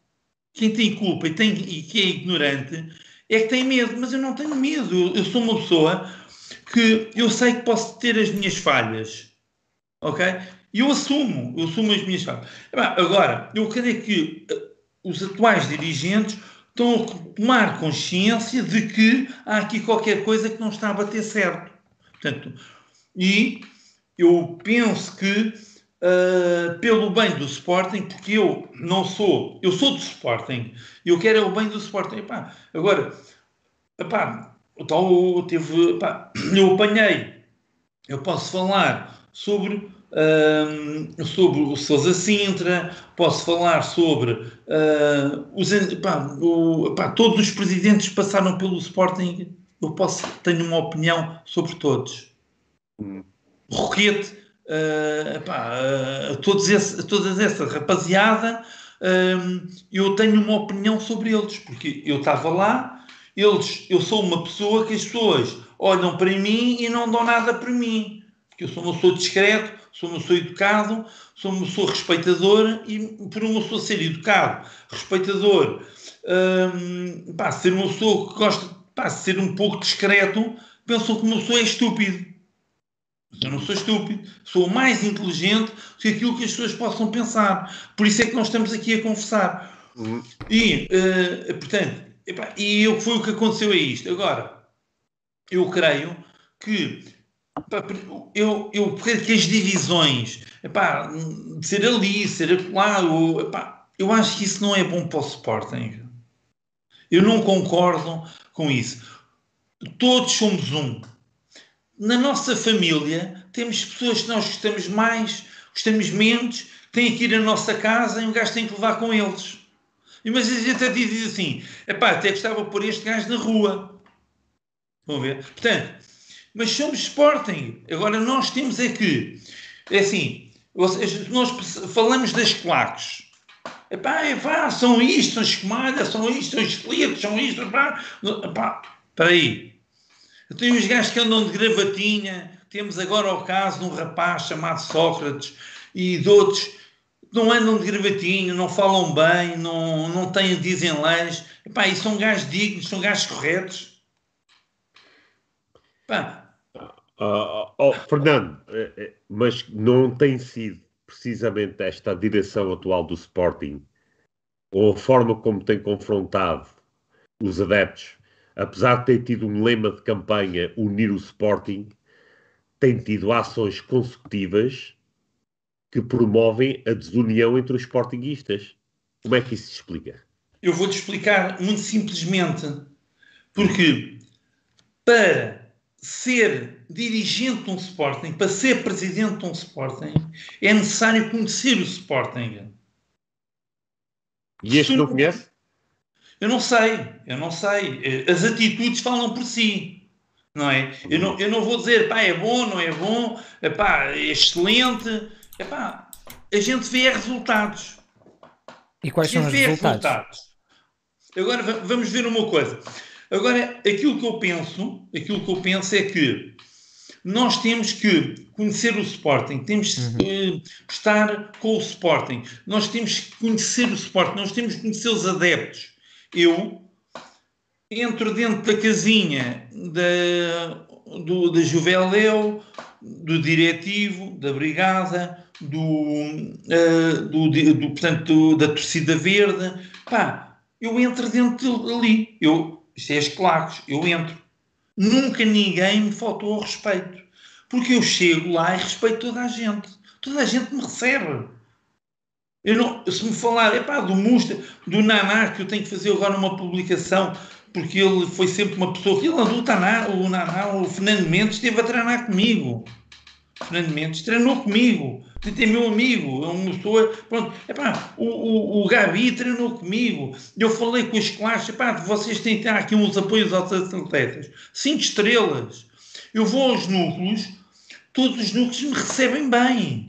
quem tem culpa e, tem, e que é ignorante é que tem medo, mas eu não tenho medo. Eu, eu, sou uma pessoa que eu sei que posso ter as minhas falhas, ok? E eu assumo, eu assumo as minhas falhas. Agora, eu é que uh, os atuais dirigentes estão a tomar consciência de que há aqui qualquer coisa que não está a bater certo. Portanto, e eu penso que uh, pelo bem do Sporting, porque eu não sou, eu sou do Sporting, eu quero é o bem do Sporting. Epá, agora, epá, o tal teve, epá, eu apanhei, eu posso falar sobre Uh, sobre o Sousa Sintra, posso falar sobre uh, os, epá, o, epá, todos os presidentes que passaram pelo Sporting. Eu posso tenho uma opinião sobre todos. Hum. Roquete uh, pá, uh, todos esse, todas essa rapaziada, uh, eu tenho uma opinião sobre eles, porque eu estava lá, eles, eu sou uma pessoa que as pessoas olham para mim e não dão nada para mim, porque eu sou uma pessoa discreto, sou uma pessoa educado, sou uma pessoa respeitador e por uma pessoa ser educado, respeitador, um, pá, ser uma pessoa que gosta pá, de ser um pouco discreto, pensam que uma pessoa é estúpido. Eu não sou estúpido, sou mais inteligente do que aquilo que as pessoas possam pensar. Por isso é que nós estamos aqui a conversar. Uhum. E, uh, portanto, epá, e eu, foi o que aconteceu a isto. Agora, eu creio que eu, eu creio que as divisões epá, de ser ali, ser epá, eu acho que isso não é bom para o Sporting. Eu não concordo com isso. Todos somos um. Na nossa família temos pessoas que nós gostamos mais, gostamos menos, têm que ir à nossa casa e um gajo tem que levar com eles. Mas a gente até diz assim: epá, até gostava de pôr este gajo na rua. Vão ver? Portanto, mas somos Sporting. Agora nós temos é que, é assim, nós falamos das claques. Epá, epá, são isto, são escumalhas, são isto, são esqueletos, são isto, epá. Epá, espera aí. Eu tenho uns gajos que andam de gravatinha. Temos agora o caso de um rapaz chamado Sócrates e de outros não andam de gravatinho, não falam bem, não, não têm, dizem leis. Epá, e são gajos dignos, são gajos corretos. Pá. Uh, oh, Fernando, eh, eh, mas não tem sido precisamente esta direção atual do Sporting ou a forma como tem confrontado os adeptos, apesar de ter tido um lema de campanha unir o Sporting, tem tido ações consecutivas que promovem a desunião entre os sportinguistas. Como é que isso se explica? Eu vou-te explicar muito simplesmente. Porque para ser dirigente de um Sporting, para ser presidente de um Sporting, é necessário conhecer o Sporting. E este não conhece? Eu não sei, eu não sei. As atitudes falam por si, não é? Eu não, eu não vou dizer, pá, é bom, não é bom, pá, é excelente. Epá, a gente vê resultados. E quais são os resultados? resultados? Agora vamos ver uma coisa. Agora, aquilo que eu penso, aquilo que eu penso é que nós temos que conhecer o Sporting, temos uhum. que estar com o Sporting, nós temos que conhecer o Sporting, nós temos que conhecer os adeptos. Eu entro dentro da casinha da, do, da Juveléu, do diretivo, da brigada, do, uh, do, do, portanto, da torcida verde, pá, eu entro dentro ali, eu, isto é as claques, eu entro. Nunca ninguém me faltou ao respeito, porque eu chego lá e respeito toda a gente, toda a gente me recebe. Eu não, se me falar, é pá, do Musta, do Naná, que eu tenho que fazer agora uma publicação, porque ele foi sempre uma pessoa ele andou, o Naná, o Naná, o Fernando Mendes esteve a treinar comigo. Fernando Mendes treinou comigo é meu amigo, é uma pessoa. Pronto, epá, o, o, o Gabi treinou comigo. Eu falei com as classes, epá, vocês têm que ter aqui uns apoios aos atletas. Cinco estrelas. Eu vou aos núcleos, todos os núcleos me recebem bem.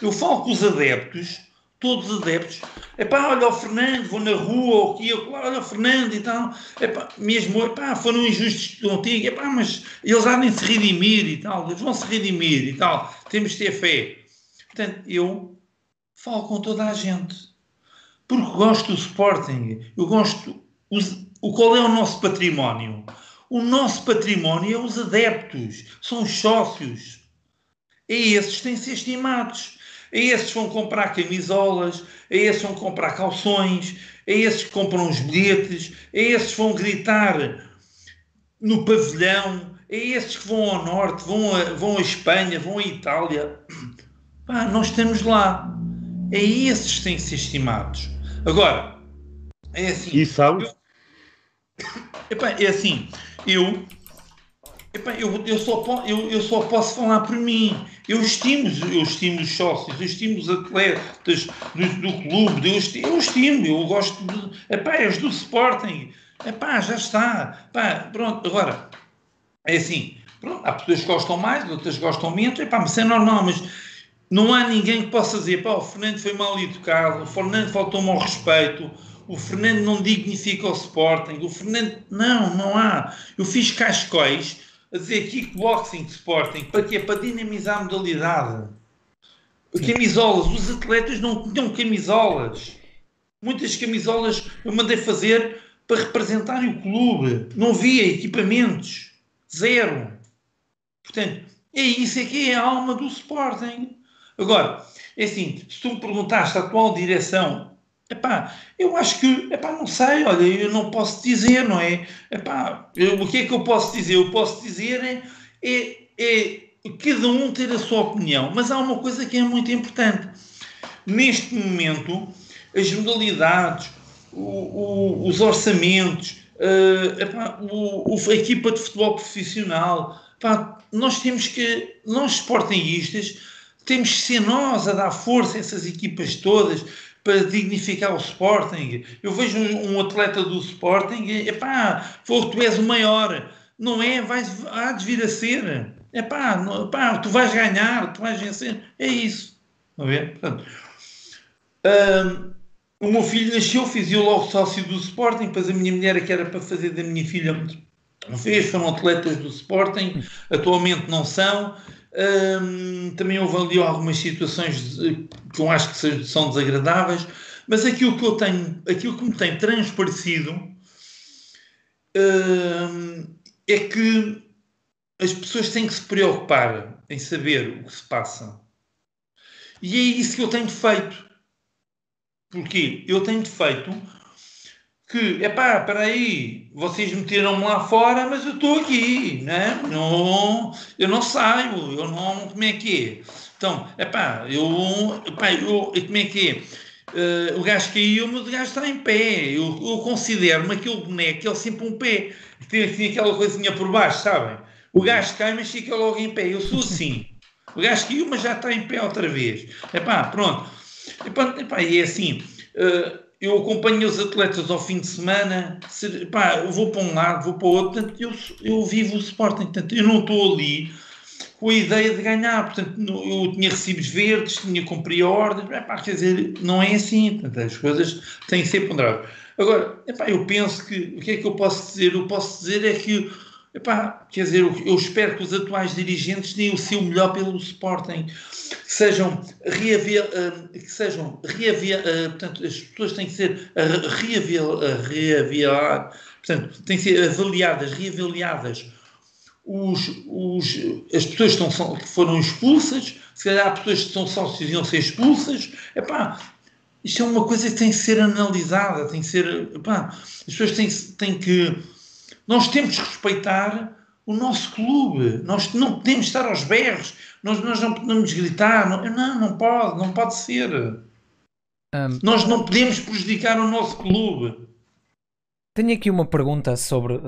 Eu falo com os adeptos, todos os adeptos. Epá, olha o Fernando, vou na rua, aqui, olha o Fernando e tal. Epá, mesmo, epá, foram injustos contigo. Epá, mas eles há de se redimir e tal. Eles vão se redimir e tal. Temos de ter fé. Portanto, eu falo com toda a gente. Porque gosto do Sporting. Eu gosto. o, qual é o nosso património? O nosso património é os adeptos, são os sócios. É esses que têm ser estimados. É esses que vão comprar camisolas, é esses que vão comprar calções, é esses que compram os bilhetes, é esses que vão gritar no pavilhão, é esses que vão ao norte, vão a, vão à Espanha, vão à Itália. Pá, nós estamos lá. É esses que têm que ser estimados. Agora, é assim. E são? Eu, epá, é assim, eu, epá, eu, eu, só, eu, eu só posso falar por mim. Eu estimo, eu estimo os sócios, eu estimo os atletas do, do clube, eu estimo, eu estimo, eu gosto de. Epá, és do Sporting. Epá, já está. Epá, pronto, agora, é assim, pronto, há pessoas que gostam mais, outras gostam menos, epá, mas é normal, mas não há ninguém que possa dizer, pá, o Fernando foi mal educado, o Fernando faltou-me ao respeito, o Fernando não dignifica o Sporting, o Fernando... Não, não há. Eu fiz cascóis a dizer kickboxing de Sporting, para quê? Para dinamizar a modalidade. Sim. Camisolas, os atletas não tinham camisolas. Muitas camisolas eu mandei fazer para representarem o clube. Não havia equipamentos. Zero. Portanto, é isso é que é a alma do Sporting. Agora, é assim, se tu me perguntaste a atual direção Epá, eu acho que, epá, não sei, olha, eu não posso dizer, não é? Epá, eu, o que é que eu posso dizer? Eu posso dizer é, é, é cada um ter a sua opinião, mas há uma coisa que é muito importante. Neste momento, as modalidades, o, o, os orçamentos, uh, epá, o, a equipa de futebol profissional, epá, nós temos que, nós sportinguistas, temos que ser nós a dar força a essas equipas todas para dignificar o Sporting. Eu vejo um, um atleta do Sporting, epá, tu és o maior. Não é? Vais, há de vir a ser. Epá, não, epá, tu vais ganhar, tu vais vencer. É isso. Não é? Portanto, um, o meu filho nasceu, fiz eu logo sócio do Sporting, depois a minha mulher, que era para fazer da minha filha, não fez, foram atletas do Sporting, atualmente não são. Também houve ali algumas situações que eu acho que são desagradáveis, mas aquilo que eu tenho, aquilo que me tem transparecido é que as pessoas têm que se preocupar em saber o que se passa. E é isso que eu tenho feito. Porque eu tenho feito que, é pá, espera aí, vocês meteram-me lá fora, mas eu estou aqui, né? não, eu não saio, eu não, como é que é? Então, é pá, eu, epá, eu, como é que é? Uh, o gajo caiu, mas o gajo está em pé. Eu, eu considero-me aquele boneco, ele sempre um pé, que tem assim aquela coisinha por baixo, sabem? O gajo cai, mas fica logo em pé. Eu sou assim. O gajo caiu, mas já está em pé outra vez. É pá, pronto. Epá, epá, e é assim. Uh, eu acompanho os atletas ao fim de semana, se, pá, eu vou para um lado, vou para o outro, portanto, eu, eu vivo o Sporting, portanto, eu não estou ali com a ideia de ganhar, portanto, eu tinha recibos verdes, tinha cumprir ordens, pá, quer dizer, não é assim, portanto, as coisas têm que ser ponderadas. Agora, epá, eu penso que, o que é que eu posso dizer? Eu posso dizer é que Epá, quer dizer, eu espero que os atuais dirigentes deem o seu melhor pelo Sporting, que sejam reaviar, eh, que sejam reaviar, eh, portanto, as pessoas têm que ser reaviar, portanto, têm que ser avaliadas, reavaliadas. Os, os, as pessoas que, estão, que foram expulsas, se calhar pessoas que são sócios iam ser expulsas, epá, isto é uma coisa que tem que ser analisada, tem que ser, epá, as pessoas têm, têm que nós temos que respeitar o nosso clube. Nós não podemos estar aos berros. Nós, nós não podemos gritar. Não, não, não pode, não pode ser. Um, nós não podemos prejudicar o nosso clube. Tenho aqui uma pergunta sobre.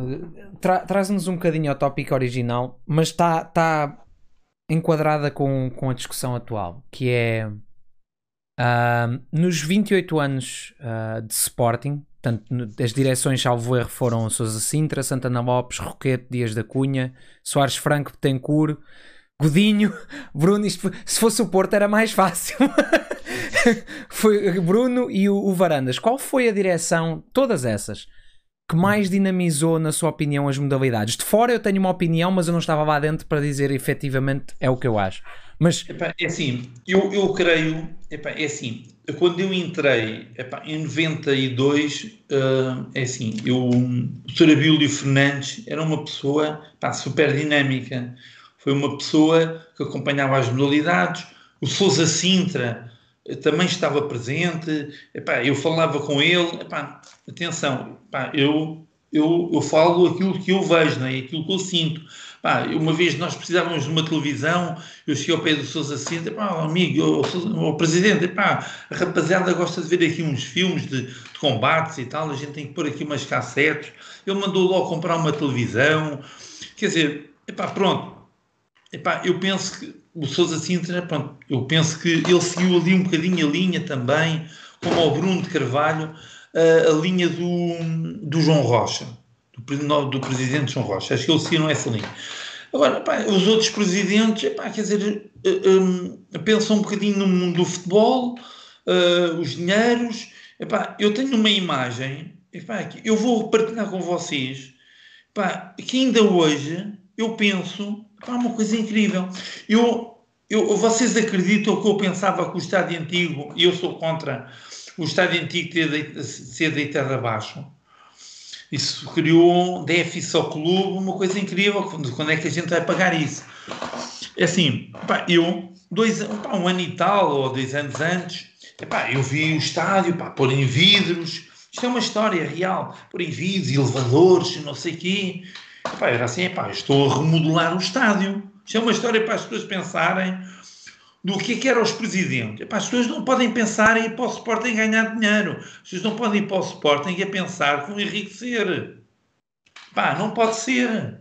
Tra, Traz-nos um bocadinho ao tópico original, mas está tá enquadrada com, com a discussão atual, que é. Uh, nos 28 anos uh, de Sporting, Portanto, as direções, salvo erro, foram Sousa Sintra, Santana Lopes, Roquete, Dias da Cunha, Soares Franco, Betancourt, Godinho, Bruno. Isto, se fosse o Porto era mais fácil. foi Bruno e o, o, Varandas. Qual foi a direção, todas essas, que mais dinamizou, na sua opinião, as modalidades? De fora eu tenho uma opinião, mas eu não estava lá dentro para dizer efetivamente é o que eu acho. Mas... Epá, é assim, eu, eu creio, epá, é assim, quando eu entrei epá, em 92, uh, ah, é assim, eu, o Sr. Abílio Fernandes era uma pessoa epá, super dinâmica, foi uma pessoa que acompanhava as modalidades, o Sousa Sintra eh, também estava presente, epá, eu falava com ele, epá, atenção, epá, eu, eu, eu falo aquilo que eu vejo, né, aquilo que eu sinto. Pá, uma vez nós precisávamos de uma televisão, eu cheguei ao pé do Sousa Cinta, pá, amigo, o presidente, pá, a rapaziada gosta de ver aqui uns filmes de, de, combates e tal, a gente tem que pôr aqui umas cassetes. Ele mandou logo comprar uma televisão. Quer dizer, epá, pronto. Epá, eu penso que o Sousa Sintra, pronto, eu penso que ele seguiu ali um bocadinho a linha também, como o Bruno de Carvalho, a, a linha do, do João Rocha do, presidente João Rocha. Acho que eles seguiram essa linha. Agora, pá, os outros presidentes, pá, quer dizer, uh, um, pensam um bocadinho no mundo do futebol, uh, os dinheiros. Epá, eu tenho uma imagem, epá, que eu vou partilhar com vocês, epá, que ainda hoje eu penso, epá, uma coisa incrível. Eu, eu, vocês acreditam que eu pensava que o estádio antigo, e eu sou contra o estádio antigo ter, ser deitado abaixo? Isso criou um déficit ao clube, uma coisa incrível. Quando é que a gente vai pagar isso? É assim, pá, eu, dois, pá, um ano e tal, ou dois anos antes, eu vi o estádio, pá, pôr em vidros, isto é uma história real, pôr em vidros, elevadores, não sei o quê. Epá, era assim, estou a remodelar o estádio. Isto é uma história para as pessoas pensarem do que, é que eram os presidentes. Epá, as pessoas não podem pensar em ir para o Sporting ganhar dinheiro. As pessoas não podem ir para o Sporting a pensar que vão enriquecer. Epá, não pode ser.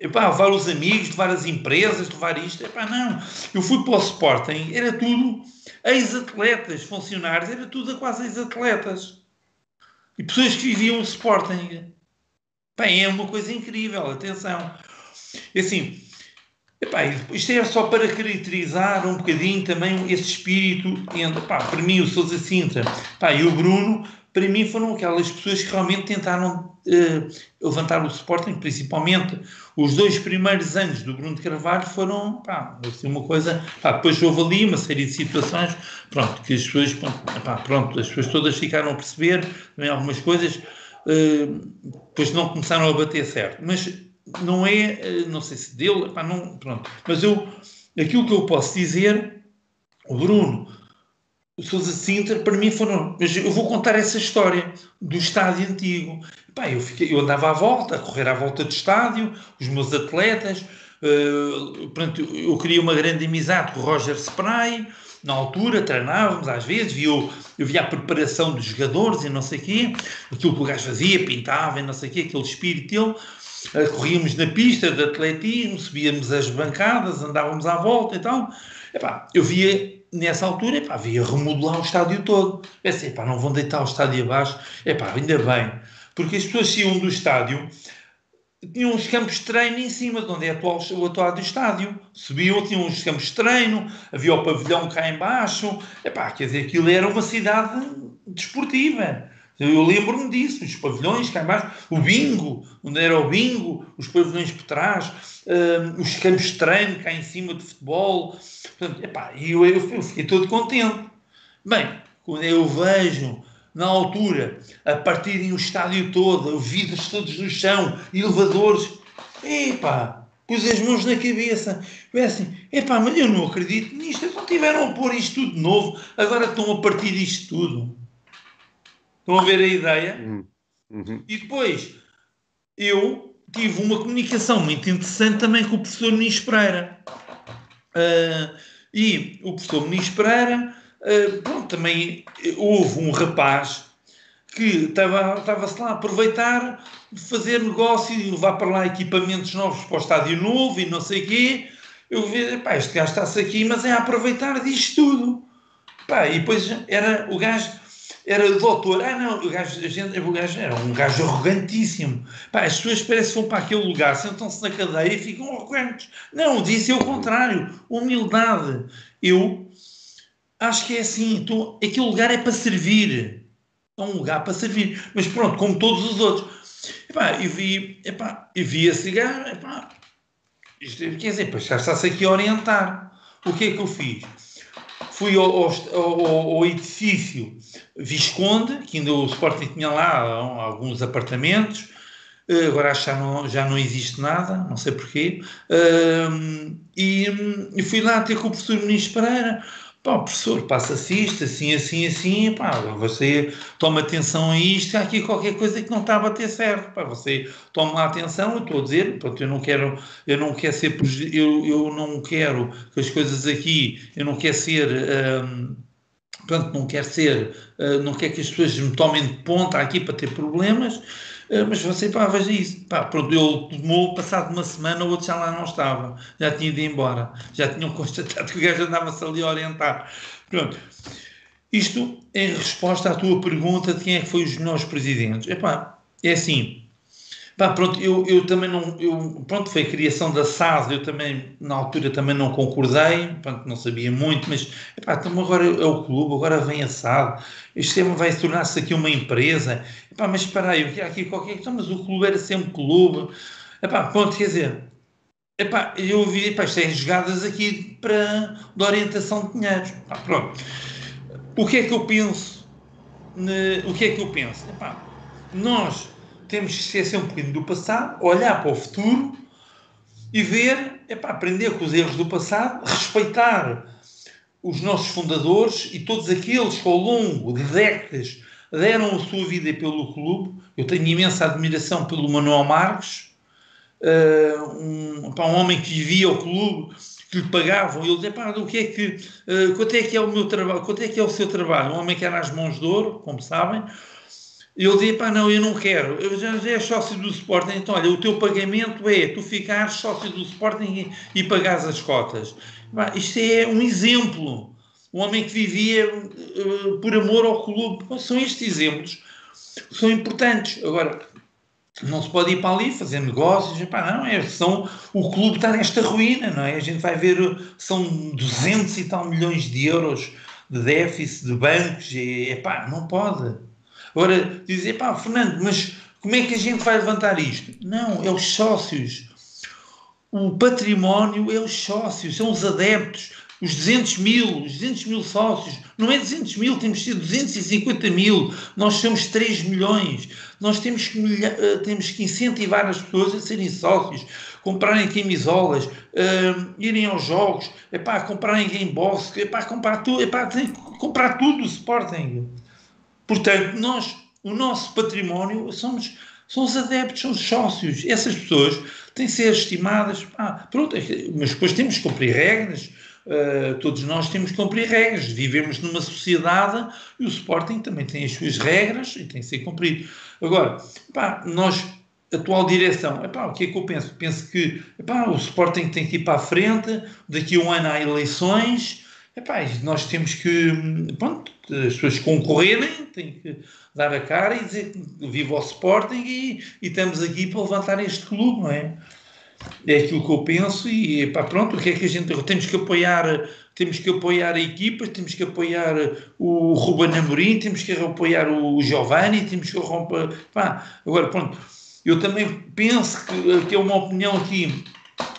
Epá, levar os amigos, levar as empresas, levar isto. Epá, não. Eu fui para o Sporting, era tudo ex-atletas, funcionários, era tudo a quase ex-atletas. E pessoas que viviam o Sporting. É uma coisa incrível, atenção. E assim, epá, isto é só para caracterizar um bocadinho também esse espírito. Entre, epá, para mim, o Sousa Sintra epá, e o Bruno para mim foram aquelas pessoas que realmente tentaram uh, levantar o Sporting, principalmente os dois primeiros anos do Bruno de Carvalho foram, pá, assim, uma coisa, pá, depois houve ali uma série de situações, pronto, que as pessoas, pá, pronto, as pessoas todas ficaram a perceber também algumas coisas, depois não começaram a bater certo, mas não é, uh, não sei se dele, pá, não, pronto, mas eu, aquilo que eu posso dizer, o Bruno o Sousa Sintra, para mim foram. Mas eu vou contar essa história do estádio antigo. Pá, eu, fiquei, eu andava à volta, a correr à volta do estádio, os meus atletas. Uh, pronto, eu queria uma grande amizade com o Roger Spray. Na altura treinávamos às vezes, via, eu via a preparação dos jogadores e não sei o quê, aquilo que o gajo fazia, pintava e não sei o quê, aquele espírito dele. Uh, corríamos na pista de atletismo, subíamos as bancadas, andávamos à volta e tal. Epá, eu via nessa altura, epá, havia remodelar o estádio todo. Pensei, epá, não vão deitar o estádio abaixo. Epá, ainda bem. Porque as pessoas saíam do estádio, tinham uns campos de treino em cima de onde é atual, o atual do estádio. Subiam, tinham uns campos de treino, havia o pavilhão cá embaixo. Epá, quer dizer, aquilo era uma cidade desportiva. Eu lembro-me disso, os pavilhões cá embaixo, o bingo, onde era o bingo, os pavilhões por trás, uh, os campos de treino cá em cima de futebol. Portanto, epá, eu, eu, eu fiquei todo contente. Bem, quando eu vejo na altura a partirem o estádio todo, vidros todos no chão, elevadores, epá, pus as mãos na cabeça. Eu assim, epá, mas eu não acredito nisto, não tiveram a pôr isto tudo de novo, agora estão a partir disto tudo. Estão a ver a ideia? Uhum. uhum. E depois, eu tive uma comunicação muito interessante também com o professor Muniz Pereira. Uh, e o professor Muniz Pereira, uh, pronto, também houve um rapaz que estava-se lá a aproveitar de fazer negócio e levar para lá equipamentos novos para o estádio novo e não sei o quê. Eu vi, pá, este gajo está-se aqui, mas é a aproveitar disto tudo. Pá, e depois era o gajo era doutor. Ah, não, o gajo, a gente, o gajo era um gajo arrogantíssimo. Pá, as pessoas parecem que vão para aquele lugar, sentam-se na cadeia e ficam arrogantes. Não, disse o contrário. Humildade. Eu acho que é assim. Então, aquele lugar é para servir. É um lugar para servir. Mas pronto, como todos os outros. Epá, eu vi, epá, eu vi esse gajo, epá, isto, quer dizer, para está-se aqui a orientar. O que é que eu fiz? fui ao, ao, ao, edifício Visconde, que ainda o Sporting tinha lá alguns apartamentos, eh, agora acho que já não, já não existe nada, não sei porquê, e, e fui lá ter com o professor Ministro Pereira, Pá, professor, passa-se isto, assim, assim, assim, pá, você toma atenção a isto, há aqui qualquer coisa que não está a bater certo, pá, você toma atenção, eu estou a dizer, pronto, eu não quero, eu não quero ser, eu, eu não quero que as coisas aqui, eu não quero ser, hum, pronto, não quero ser, uh, não quero que as pessoas me tomem de ponta aqui para ter problemas, uh, mas você, pá, veja isso, pá, pronto, ele tomou, passado uma semana, o outro já lá não estava, já tinha ido embora, já tinham constatado que o gajo andava-se ali a orientar, pronto. Isto em resposta à tua pergunta de quem é que foi os melhores presidentes. Epá, é assim, Pá, pronto, eu, eu também não. Eu, pronto, foi a criação da SAS, eu também, na altura, também não concordei, pronto, não sabia muito, mas epá, então agora é o clube, agora vem a SAS, este tema vai tornar-se aqui uma empresa. Epá, mas espera aí, há aqui qualquer coisa, mas o clube era sempre clube. Epá, pronto, quer dizer, epá, eu ouvi, epá, isto é jogadas aqui para, de orientação de dinheiro. Epá, pronto. O que é que eu penso? O que é que eu penso? Epá, nós temos que esquecer um bocadinho do passado, olhar para o futuro e ver, é para aprender com os erros do passado, respeitar os nossos fundadores e todos aqueles que ao longo de décadas deram a sua vida pelo clube. Eu tenho imensa admiração pelo Manuel Marques, uh, um, um homem que vivia o clube, que lhe pagavam, ele dizia, pá, o que é que, uh, quanto é que é o meu trabalho, quanto é que é o seu trabalho? Um homem que era às mãos de ouro, como sabem, ele dizia, pá, não, eu não quero, eu já, é sócio do Sporting, então olha, o teu pagamento é tu ficares sócio do Sporting e, e pagares as cotas. Pá, isto é um exemplo, um homem que vivia uh, por amor ao clube, são estes exemplos, são importantes. Agora, não se pode ir para ali fazer negócios, epá, não, é, são, o clube está nesta ruína, não é? A gente vai ver, são 200 e tal milhões de euros de déficit de bancos, e, epá, não pode. Agora, dizer, pá, Fernando, mas como é que a gente vai levantar isto? Não, é os sócios. O património é os sócios, são os adeptos os 200 mil, os 200 mil sócios, não é 200 mil, temos ser 250 mil, nós somos 3 milhões, nós temos que, eh, temos que incentivar as pessoas a serem sócios, comprarem camisolas, uh, irem aos jogos, é para comprarem Game Box, é para comprar tudo, é para comprar tudo o Sporting. Portanto, nós, o nosso património somos, são os adeptos, são os sócios. Essas pessoas têm de ser estimadas. Ah, pronto, é mas depois temos que cumprir regras, Uh, todos nós temos que cumprir regras. Vivemos numa sociedade e o Sporting também tem as suas regras e tem que ser cumprido. Agora, pá, nós, atual direção, epá, o que é que eu penso? Penso que epá, o Sporting tem que ir para a frente, daqui a um ano há eleições, epá, nós temos que, pronto, as pessoas concorrerem, têm que dar a cara e dizer viva o Sporting e, e estamos aqui para levantar este clube, não é? é aquilo que eu penso e pá, pronto, o que é que a gente temos que apoiar temos que apoiar a equipas, temos que apoiar o Ruben Amorim, temos que apoiar o Giovanni, temos que romper, pá, agora pronto, eu também penso que, que é uma opinião aqui,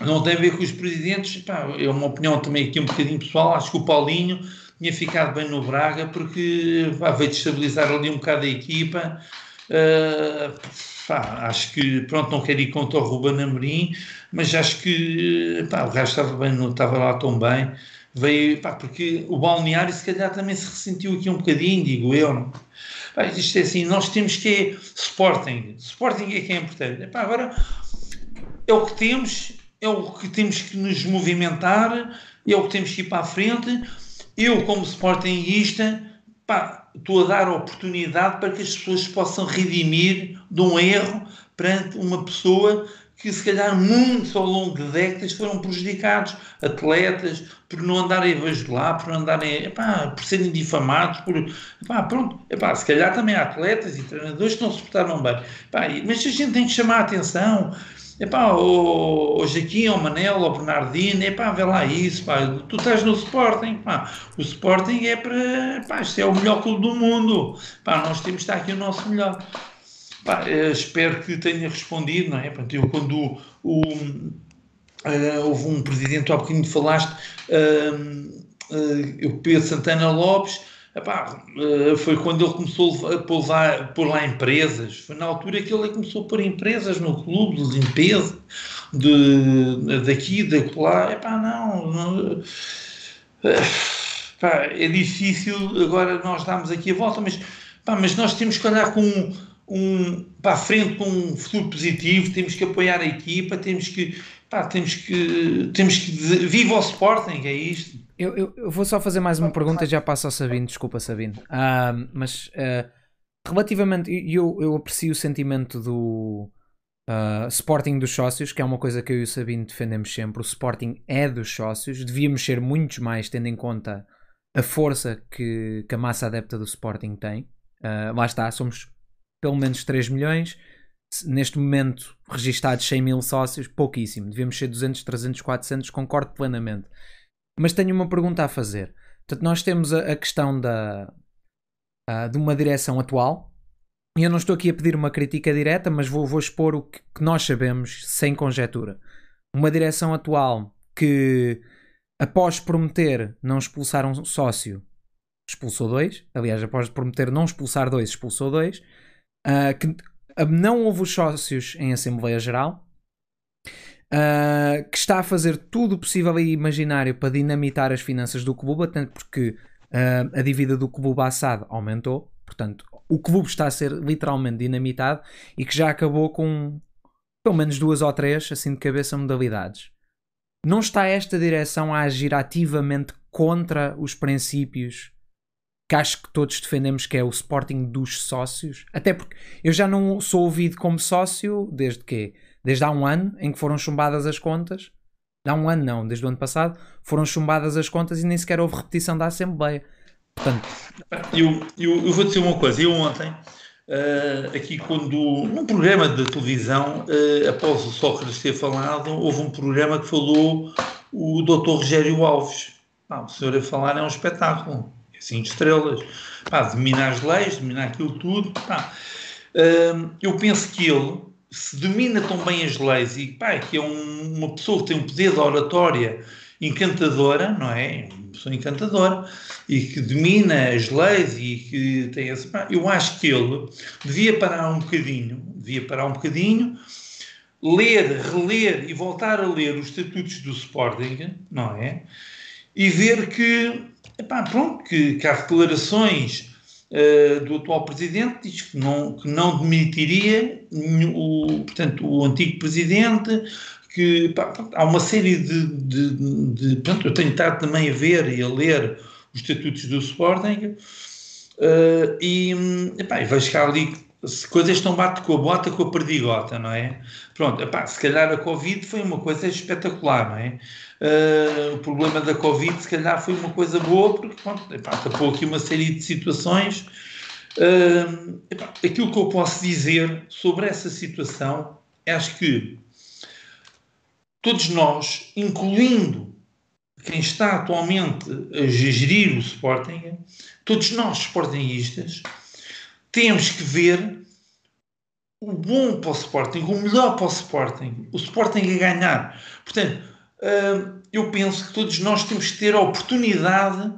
não tem a ver com os presidentes, pá, é uma opinião também aqui um bocadinho pessoal, acho que o Paulinho tinha ficado bem no Braga porque pá, veio destabilizar ali um bocado a equipa, uh, pá, acho que, pronto, não quero ir contra o Ruben Amorim, mas acho que pá, o resto estava, bem, não estava lá tão bem. Veio, pá, porque o balneário se calhar também se ressentiu aqui um bocadinho, digo eu. Pá, isto é assim, nós temos que é Sporting. Sporting é que é importante. Pá, agora é o que temos, é o que temos que nos movimentar, é o que temos que ir para a frente. Eu, como Sportingista, pá, estou a dar oportunidade para que as pessoas possam redimir de um erro perante uma pessoa que se calhar muitos ao longo de décadas foram prejudicados, atletas, por não andarem a lá, por andarem, epá, por serem difamados, por, epá, pronto, epá, se calhar também há atletas e treinadores que não se portaram bem, epá, mas a gente tem que chamar a atenção, Epá, o, o Jaquim, o Manel, o Bernardino, epá, vê lá isso, pá, tu estás no Sporting, pá, o Sporting é para, pá, isto é o melhor clube do mundo, pá, nós temos de estar aqui o nosso melhor. Pá, eh, espero que tenha respondido, não é? Pronto, eu quando o uh, houve um presidente, há bocadinho falaste, uh, uh, o Pedro Santana Lopes, Epá, eh, foi quando ele começou a pôr lá, pôr lá empresas. Foi na altura que ele começou a pôr empresas no clube de limpeza, de, daqui, de lá. Epá, não. não epá, é difícil agora nós darmos aqui a volta, mas, epá, mas nós temos que olhar com um, para a frente com um futuro positivo, temos que apoiar a equipa, temos que, temos que, temos que, viva o Sporting, é isto. Eu, eu, eu, vou só fazer mais uma pergunta, já passo ao Sabino, desculpa Sabino. Uh, mas uh, relativamente, eu, eu aprecio o sentimento do uh, Sporting dos sócios, que é uma coisa que eu e o Sabino defendemos sempre. O Sporting é dos sócios, devíamos ser muitos mais, tendo em conta a força que, que a massa adepta do Sporting tem. Uh, lá está, somos pelo menos 3 milhões. Neste momento, registados 100 mil sócios, pouquíssimo. Devíamos ser 200, 300, 400, concordo plenamente. Mas tenho uma pergunta a fazer. Portanto, nós temos a, a questão da, a, de uma direção atual. E eu não estou aqui a pedir uma crítica direta, mas vou, vou expor o que, que nós sabemos sem conjetura. Uma direção atual que, após prometer não expulsar um sócio, expulsou dois. Aliás, após prometer não expulsar dois, expulsou dois. Uh, que não houve os sócios em Assembleia Geral. Uh, que está a fazer tudo possível e imaginário para dinamitar as finanças do clube, até porque uh, a dívida do clube Assad aumentou, portanto, o clube está a ser literalmente dinamitado e que já acabou com pelo menos duas ou três, assim de cabeça, modalidades. Não está esta direção a agir ativamente contra os princípios que acho que todos defendemos que é o Sporting dos sócios? Até porque eu já não sou ouvido como sócio desde que Desde há um ano em que foram chumbadas as contas. Há um ano não, desde o ano passado foram chumbadas as contas e nem sequer houve repetição da Assembleia. Portanto... Eu, eu, eu vou dizer uma coisa, eu ontem, uh, aqui quando, num programa de televisão, uh, após o Sócrates ter falado, houve um programa que falou o Dr. Rogério Alves. Ah, o senhor a falar é um espetáculo, é de estrelas. Pá, domina as leis, domina aquilo tudo. Uh, eu penso que ele se domina tão bem as leis e pá, que é um, uma pessoa que tem um poder de oratória encantadora, não é? Uma pessoa encantadora e que domina as leis e que tem esse. Pá, eu acho que ele devia parar um bocadinho, devia parar um bocadinho, ler, reler e voltar a ler os estatutos do Sporting, não é? E ver que, epá, pronto, que, que há declarações uh, do atual presidente diz que não, que não demitiria o, portanto, o antigo presidente, que pá, há uma série de, de, de, Portanto, eu tenho estado também a ver e a ler os estatutos do Sporting uh, e, epá, e vejo que ali as coisas estão bate com a bota com a perdigota, não é? Pronto, epá, se calhar a Covid foi uma coisa espetacular, não é? Uh, o problema da Covid, se calhar, foi uma coisa boa, porque pronto, epá, tapou aqui uma série de situações. Uh, epá, aquilo que eu posso dizer sobre essa situação, acho que todos nós, incluindo quem está atualmente a gerir o Sporting, todos nós, Sportingistas, temos que ver o bom para o Sporting, o melhor para o Sporting, o Sporting a ganhar. Portanto, eu penso que todos nós temos que ter a oportunidade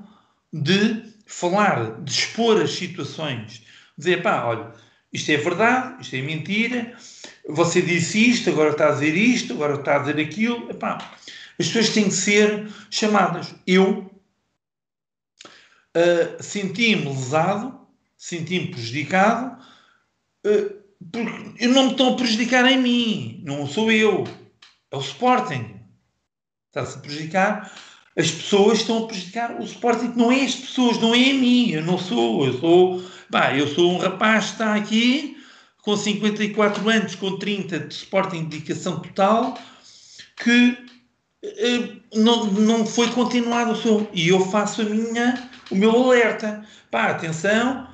de falar, de expor as situações, dizer, pá, olha, isto é verdade, isto é mentira, você disse isto, agora está a dizer isto, agora está a dizer aquilo, epá, as pessoas têm que ser chamadas. Eu uh, senti-me lesado, senti-me prejudicado, uh, porque não me estão a prejudicar em mim, não sou eu, é o Sporting está-se a prejudicar, as pessoas estão a prejudicar. O Sporting, não é as pessoas, não é a mim, eu não sou, eu sou, pá, eu sou um rapaz que está aqui com 54 anos, com 30 de Sporting de dedicação total, que eh, não, não foi continuado o seu, e eu faço a minha, o meu alerta, pá, atenção,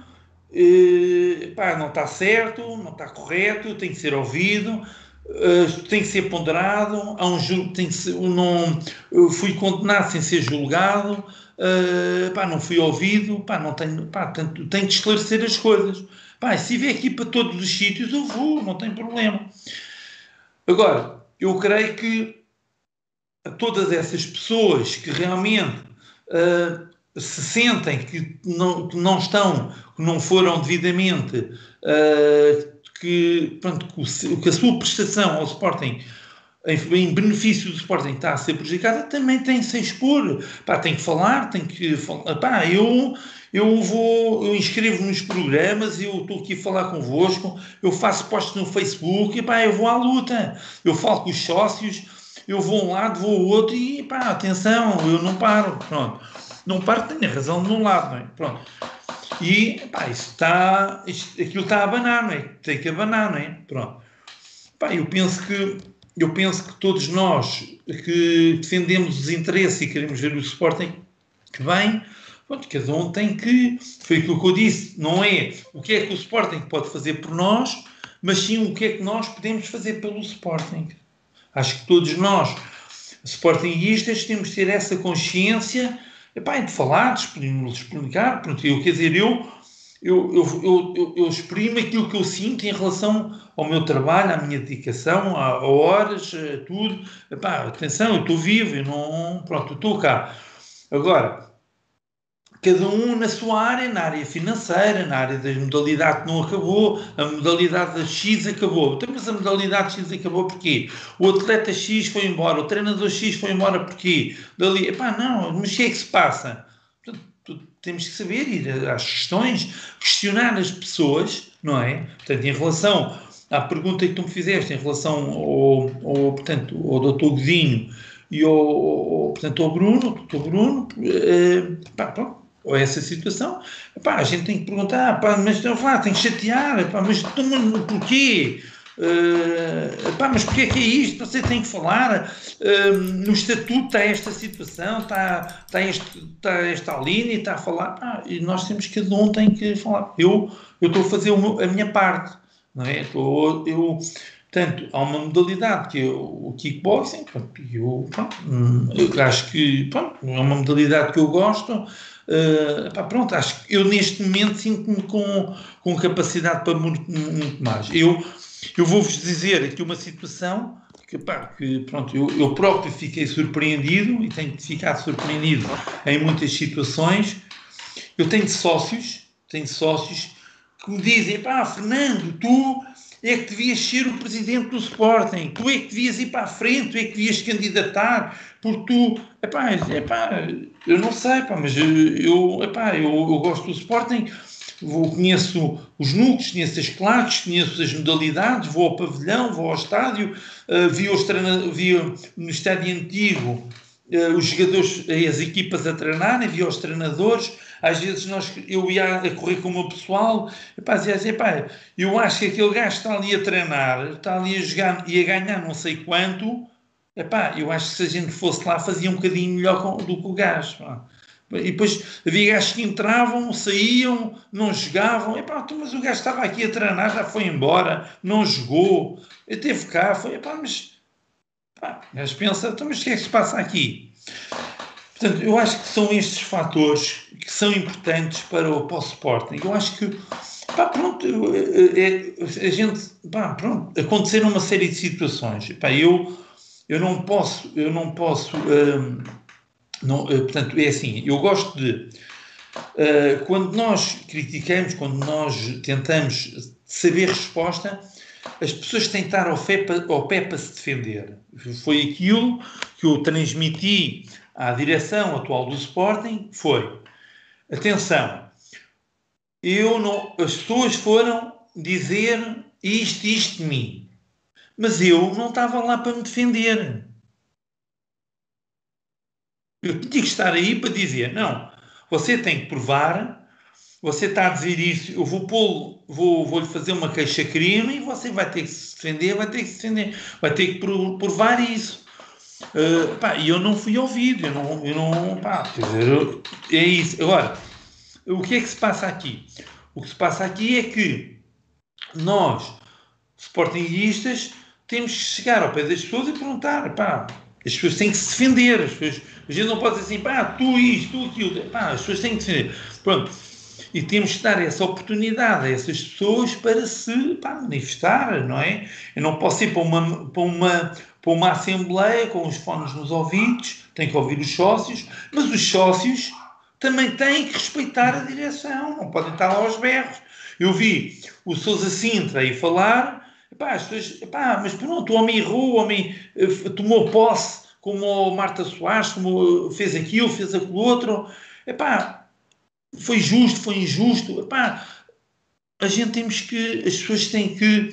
eh, pá, não está certo, não está correto, tem que ser ouvido, Uh, tem que ser ponderado, há um julgo, tem que ser, não, fui condenado sem ser julgado, uh, pá, não fui ouvido, pá, não tenho, pá, tenho que esclarecer as coisas. Pá, se vier aqui para todos os sítios, eu vou, não tem problema. Agora, eu creio que todas essas pessoas que realmente uh, se sentem que não, que não estão, que não foram devidamente uh, que, pronto, que a sua prestação ao Sporting em, benefício do Sporting está a ser prejudicada, também tem que se expor. Pá, tem que falar, tem que falar. Pá, eu, eu vou, eu inscrevo nos programas, eu estou aqui a falar convosco, eu faço posts no Facebook, e pá, eu vou à luta. Eu falo com os sócios, eu vou um lado, vou ao outro e pá, atenção, eu não paro. Pronto. Não paro, tenho a razão de um lado, não é? Pronto. E pá, isso está, isto, aquilo está a abanar, não é? Tem que abanar, não é? Pronto. Pá, eu penso que eu penso que todos nós que defendemos os interesses e queremos ver o Sporting que vem, pronto, cada um tem que, foi aquilo que eu disse, não é o que é que o Sporting pode fazer por nós, mas sim o que é que nós podemos fazer pelo Sporting. Acho que todos nós, Sportingistas, temos de ter essa consciência Epá, de falar, de explicar, pronto, eu, quer dizer, eu, eu, eu, eu, eu, exprimo aquilo que eu sinto em relação ao meu trabalho, à minha dedicação, a, a horas, a tudo. Epá, atenção, eu estou vivo, eu não, pronto, estou cá. Agora, cada um na sua área, na área financeira, na área da modalidade que não acabou, a modalidade da X acabou. Então, mas a modalidade X acabou porquê? O atleta X foi embora, o treinador X foi embora porquê? Dali, epá, não, mas o que é que se passa? Portanto, temos que saber ir às questões, questionar as pessoas, não é? Portanto, em relação à pergunta que tu me fizeste, em relação ao, ao portanto, ao doutor Godinho e ao, portanto, ao Bruno, doutor Bruno, eh, pá, pronto, ou essa situação, epá, a gente tem que perguntar, epá, mas não tem que chatear, epá, mas, porquê? Uh, mas porquê que é isto? Você tem que falar. Uh, no estatuto está esta situação, está, está, este, está esta está a falar. E nós temos que cada um tem que falar. Eu, eu estou a fazer a minha parte, não é? Estou, eu, Portanto, há uma modalidade que é o kickboxing, pronto, eu, pronto, hum, eu acho que pronto, é uma modalidade que eu gosto, Uh, pá, pronto, acho que eu neste momento sinto-me com, com capacidade para muito, muito mais. Eu, eu vou-vos dizer aqui uma situação que, pá, que pronto, eu, eu próprio fiquei surpreendido e tenho ficado surpreendido em muitas situações. Eu tenho sócios, tenho sócios que me dizem, pá, Fernando, tu é que devias ser o presidente do Sporting, tu é que devias ir para a frente, tu é que devias candidatar, porque tu, epá, epá, eu não sei, epá, mas eu, epá, eu, eu gosto do Sporting, vou, conheço os núcleos, conheço as claques, conheço as modalidades, vou ao pavilhão, vou ao estádio, uh, vi, os vi no estádio antigo uh, os jogadores, as equipas a treinarem, vi os treinadores, às vezes nós, eu ia a correr com o meu pessoal, e pá, dizia assim, pá, eu acho que aquele gajo está ali a treinar, está ali a jogar e a ganhar não sei quanto, epá, eu acho que se a gente fosse lá fazia um bocadinho melhor do que o gajo. Pá. E depois havia gajos que entravam, saíam, não jogavam. Epá, mas o gajo estava aqui a treinar, já foi embora, não jogou, teve cá, foi, epá, mas pá, gajo pensa, então, mas o que é que se passa aqui? Portanto, eu acho que são estes fatores que são importantes para o, para o Sporting. Eu acho que pá, pronto, é, a gente, pá, pronto, aconteceram uma série de situações. Pá, eu eu não posso, eu não posso, hum, não, eh, portanto, é assim, eu gosto de, uh, quando nós criticamos, quando nós tentamos saber resposta, as pessoas têm que estar ao, ao pé para se defender. Foi aquilo que eu transmiti à direção atual do Sporting, foi, atenção, eu não, as pessoas foram dizer isto, isto de mim. Mas eu não estava lá para me defender. Eu tinha que estar aí para dizer: não, você tem que provar, você está a dizer isso, eu vou pô vou, vou lhe fazer uma queixa-crime e você vai ter que se defender, vai ter que se defender, vai ter que provar isso. Uh, pá, e eu não fui ouvido, eu não, eu não pá, dizer, eu, é isso. Agora, o que é que se passa aqui? O que se passa aqui é que nós, sportinguistas, temos que chegar ao pé das pessoas e perguntar, pá, as pessoas têm que se defender, as pessoas, a gente não pode dizer assim, pá, tu isto, tu aquilo, pá, as pessoas têm que se defender. Pronto. E temos que dar essa oportunidade a essas pessoas para se pá, manifestar, não é? Eu não posso ir para uma, para, uma, para uma assembleia com os fones nos ouvidos, tenho que ouvir os sócios, mas os sócios também têm que respeitar a direção, não podem estar lá aos berros. Eu vi o Sousa Sintra aí falar Epá, as pessoas, epá, mas pronto, o homem errou, o homem uh, tomou posse, como o Marta Soares, como fez aquilo, fez aquilo outro. Epá, foi justo, foi injusto. A gente temos que, as pessoas têm que,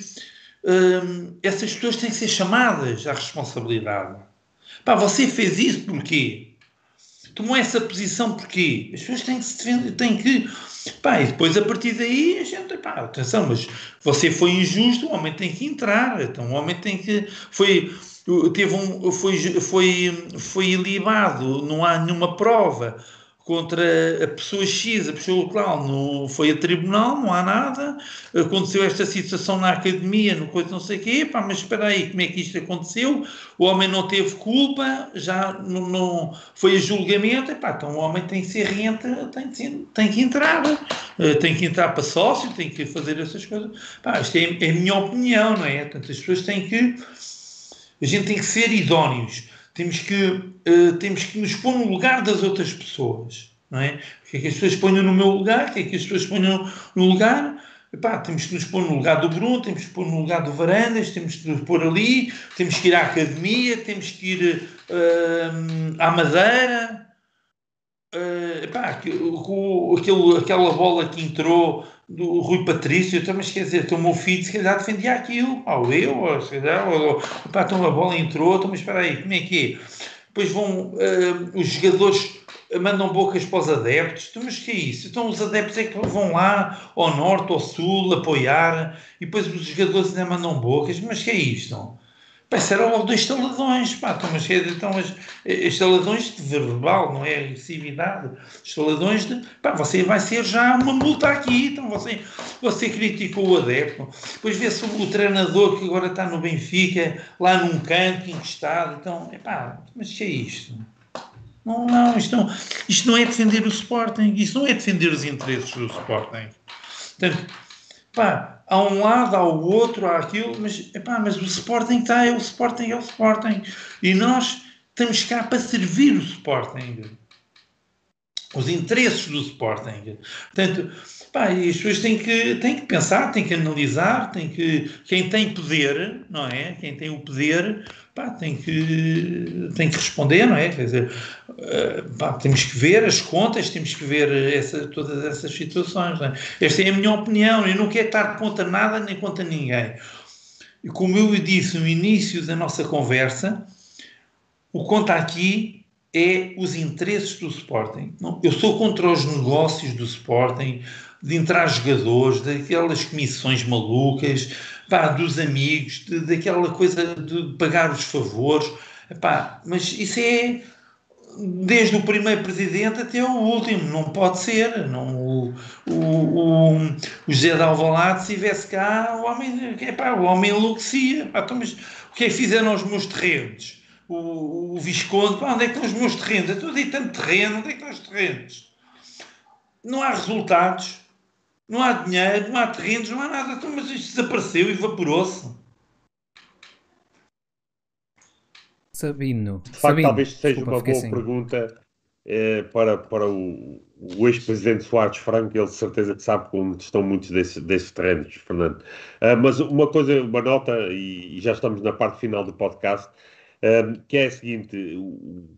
hum, essas pessoas têm que ser chamadas à responsabilidade. Epá, você fez isso porquê? Tomou essa posição porquê? As pessoas têm que se defender, têm que Pá, e depois a partir daí a gente, pá, atenção, mas você foi injusto, o homem tem que entrar, então o homem tem que. Foi, teve um, foi, foi, foi ilibado, não há nenhuma prova contra a pessoa X, a pessoa tal, no, foi a tribunal, não há nada, aconteceu esta situação na academia, no coisa não sei o quê, pá, mas espera aí, como é que isto aconteceu? O homem não teve culpa, já não, não foi a julgamento, epá, então o homem tem que ser rente, tem, que, tem que entrar, eh, tem que entrar para sócio, tem que fazer essas coisas. Pá, isto é, é a minha opinião, não é? Portanto, as pessoas têm que, a gente tem que ser idóneos temos que, uh, temos que nos pôr no lugar das outras pessoas. Não é? que é que as pessoas ponham no meu lugar, que é que as pessoas ponham no lugar. Epá, temos que nos pôr no lugar do Bruno, temos que pôr no lugar do Varandas, temos que nos pôr ali, temos que ir à academia, temos que ir uh, à Madeira. Uh, epá, aquele, aquela bola que entrou do Rui Patrício, então, mas quer dizer, então o meu filho se calhar defendia aquilo, ou eu, ou se calhar, ou, epá, então a bola entrou, então, mas espera aí, como é que é? Depois vão uh, os jogadores mandam bocas para os adeptos. Então, mas que é isso? Então os adeptos é que vão lá ao norte, ao sul, apoiar, e depois os jogadores ainda mandam bocas. Mas que é isto? Pá, isso era logo estaladões, pá, então, mas, então, mas estaladões de verbal, não é agressividade, estaladões de, pá, você vai ser já uma multa aqui, então você, você criticou o adepto, depois vê-se o, treinador que agora está no Benfica, lá num canto, encostado, então, pá, mas que é isto? Não, não, isto não, isto não é defender o Sporting, isto não é defender os interesses do Sporting. Portanto, pá, há um lado, há o outro, há aquilo, mas, epá, mas o Sporting está, é o Sporting, é o Sporting. E nós estamos cá para servir o Sporting. Os interesses do Sporting. Portanto, pá, e as pessoas têm que, têm que pensar, têm que analisar, têm que, quem tem poder, não é? Quem tem o poder, pá, tem que, tem que responder, não é? Quer dizer, eh, pá, temos que ver as contas, temos que ver essa, todas essas situações. É? Esta é a minha opinião, eu não quero estar contra nada nem contra ninguém. E como eu disse no início da nossa conversa, o conta aqui é os interesses do Sporting. Não, eu sou contra os negócios do Sporting, de entrar jogadores, daquelas comissões malucas, pá, dos amigos, de, daquela coisa de pagar os favores. Pá, mas isso é desde o primeiro presidente até o último, não pode ser. Não, o, o, o, José de Alvalade, se estivesse cá, o homem, epá, o homem enlouquecia. Pá, então, mas o que é que fizeram aos meus terrenos? O, o Visconde, pá, onde é que estão os meus terrenos? Eu estou aí tanto terreno, onde é que estão os terrenos? Não há resultados não há dinheiro, não há terrenos, não há nada. Então, mas isto desapareceu, evaporou-se. Sabino. De facto, Sabino. talvez seja Desculpa, uma boa assim. pergunta eh, para, para o, o ex-presidente Soares Franco, ele de certeza que sabe como estão muitos desses, desses terrenos, Fernando. Uh, mas uma coisa, uma nota, e, e, já estamos na parte final do podcast, uh, que é a seguinte: o,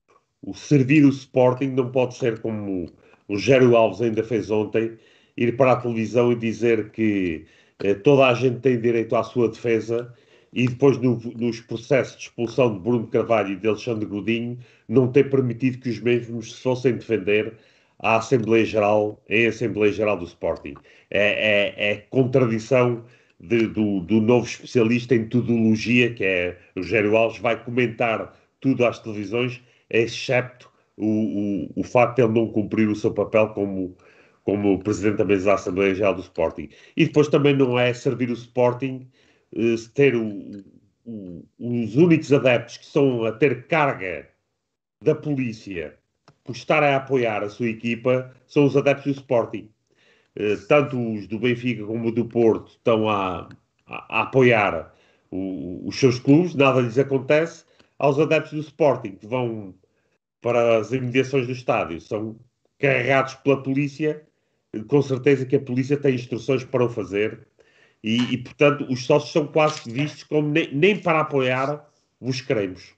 o servir o Sporting não pode ser como o Gério Alves ainda fez ontem, ir para a televisão e dizer que eh, toda a gente tem direito à sua defesa e depois no, nos processos de expulsão de Bruno Carvalho e de Alexandre Godinho não ter permitido que os mesmos se fossem defender à Assembleia Geral, em Assembleia Geral do Sporting. É, é, é contradição de, do, do, novo especialista em tudologia, que é o Gério Alves, vai comentar tudo às televisões, excepto o, o, o facto de ele não cumprir o seu papel como como presidente da mesa da Assembleia Geral do Sporting. E depois também não é servir o Sporting eh, ter o, o, os únicos adeptos que estão a ter carga da polícia por estar a apoiar a sua equipa são os adeptos do Sporting. Eh, tanto os do Benfica como do Porto estão a, a, a apoiar o, os seus clubes, nada lhes acontece. Aos adeptos do Sporting que vão para as imediações do estádio são carregados pela polícia com certeza que a polícia tem instruções para o fazer e, e portanto, os sócios são quase vistos como nem, nem para apoiar os queremos.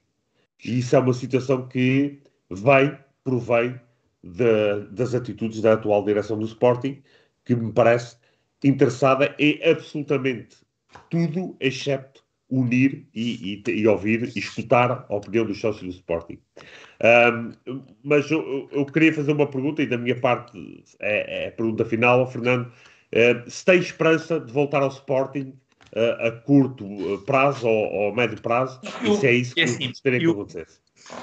E isso é uma situação que vem, provém de, das atitudes da atual direção do Sporting, que me parece interessada em absolutamente tudo, excepto unir e, e, e, ouvir e escutar a opinião dos sócios do Sporting. Um, mas eu, eu, queria fazer uma pergunta, e da minha parte é, é a pergunta final ao Fernando. Uh, se tem esperança de voltar ao Sporting uh, a curto prazo ou, ou a médio prazo, eu, e se é isso que é assim, gostaria que acontecesse?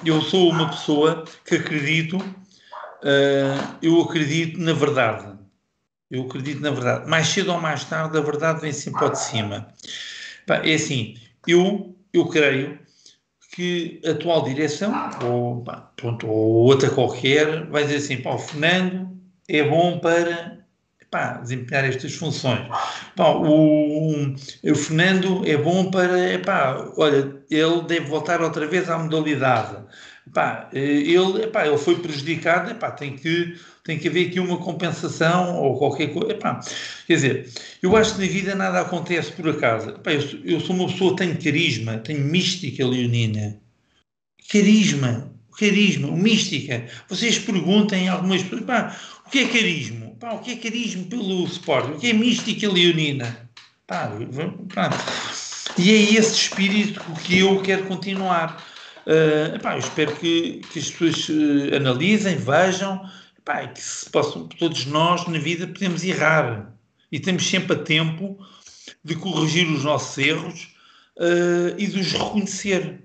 Eu sou uma pessoa que acredito, uh, eu acredito na verdade. Eu acredito na verdade. Mais cedo ou mais tarde, a verdade vem sempre ao de cima. É assim, eu, eu creio que a atual direção, ou, pá, pronto, ou outra qualquer, vai dizer assim, pá, o Fernando é bom para pá, desempenhar estas funções. Pá, o, o, Fernando é bom para, pá, olha, ele deve voltar outra vez à modalidade. Pá, ele, epá, ele foi prejudicado, epá, tem, que, tem que haver aqui uma compensação ou qualquer coisa. Epá, quer dizer, eu acho que na vida nada acontece por acaso. Epá, eu, sou, eu, sou uma pessoa que tenho carisma, tenho mística leonina. Carisma, carisma, mística. Vocês perguntem a algumas pessoas, pá, o que é carisma? Pá, o que é carisma pelo esporte? O que é mística leonina? Pá, pá. E é esse espírito que eu quero continuar. Uh, epá, eu espero que, que as pessoas uh, analisem, vejam, epá, que se possam, todos nós na vida podemos errar e temos sempre a tempo de corrigir os nossos erros uh, e de os reconhecer.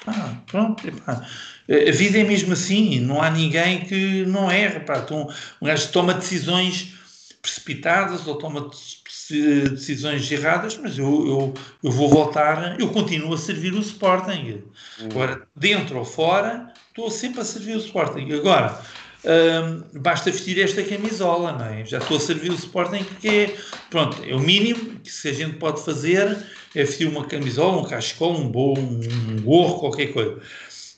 Epá, pronto, epá. a vida é mesmo assim, não há ninguém que não erra. Epá. Então, um gajo toma decisões precipitadas ou toma decisões erradas, mas eu, eu, eu vou voltar, eu continuo a servir o Sporting. Uhum. Agora, dentro ou fora, estou sempre a servir o Sporting. Agora, hum, basta vestir esta camisola, não é? Já estou a servir o Sporting, que é, pronto, é o mínimo que se a gente pode fazer, é vestir uma camisola, um cachecol, um bom, um gorro, qualquer coisa.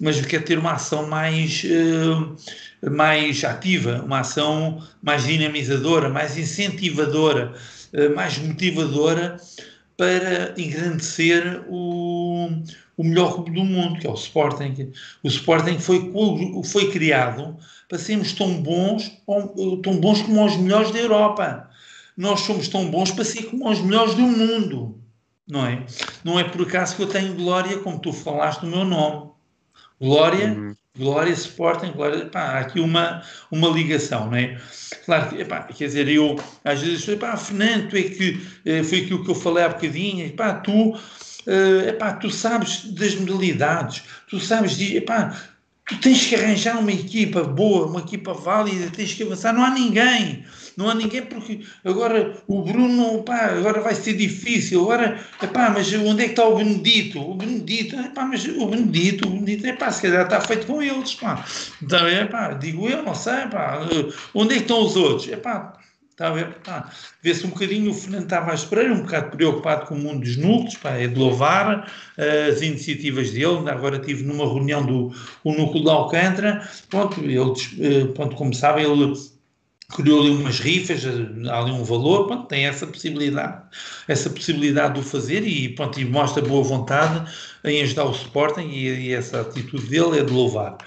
Mas eu quero ter uma ação mais, uh, mais ativa, uma ação mais dinamizadora, mais incentivadora eh, mais motivadora para engrandecer o, o melhor clube do mundo, que é o Sporting. O Sporting foi, foi criado para sermos tão bons, tão bons como os melhores da Europa. Nós somos tão bons para ser como os melhores do mundo, não é? Não é por acaso que eu tenho Glória, como tu falaste no meu nome. Glória, uhum. Glória Sporting, Glória, pá, há aqui uma, uma ligação, não é? Claro que, epá, quer dizer, eu às vezes, epá, Fernando, tu é que, eh, foi aquilo que eu falei há bocadinho, epá, tu, uh, epá, tu sabes das modalidades, tu sabes, de, epá, tu tens que arranjar uma equipa boa, uma equipa válida, tens que avançar, não há ninguém, não há ninguém porque agora o Bruno, pá, agora vai ser difícil, agora, epá, mas onde é que está o Benedito? O Benedito, epá, mas o Benedito, o Benedito, epá, se calhar está feito com eles, pá, então, epá, digo eu, não sei, pá, onde é que estão os outros? Epá, Está a ver? Pá, vê-se um bocadinho o Fernando Tavares Pereira, um bocado preocupado com o mundo dos núcleos, pá, é de louvar uh, as iniciativas dele. Agora estive numa reunião do o núcleo de Alcântara, pronto, ele, uh, pronto, como sabem, ele criou ali umas rifas, há ali um valor, pronto, tem essa possibilidade, essa possibilidade de o fazer e, pronto, e mostra boa vontade em ajudar o Sporting e, e essa atitude dele é de louvar.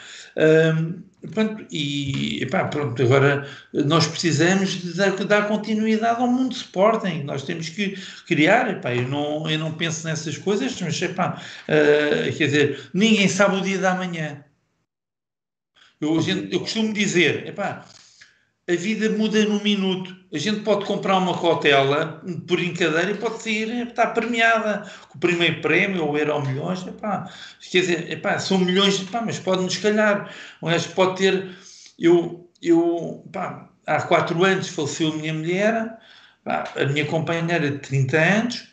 Pronto, e epá, pronto, agora nós precisamos de dar, dar, continuidade ao mundo de Sporting, nós temos que criar, epá, eu, não, eu não penso nessas coisas, mas epá, uh, quer dizer, ninguém sabe o dia da manhã. Eu, eu costumo dizer, epá, a vida muda num minuto. A gente pode comprar uma cotela por brincadeira e pode sair, está premiada com o primeiro prémio ou euro milhões. Epá, quer dizer, epá, são milhões, epá, mas pode-nos calhar. Um gajo pode ter. Eu, eu epá, há quatro anos faleceu a minha mulher, epá, a minha companheira de 30 anos.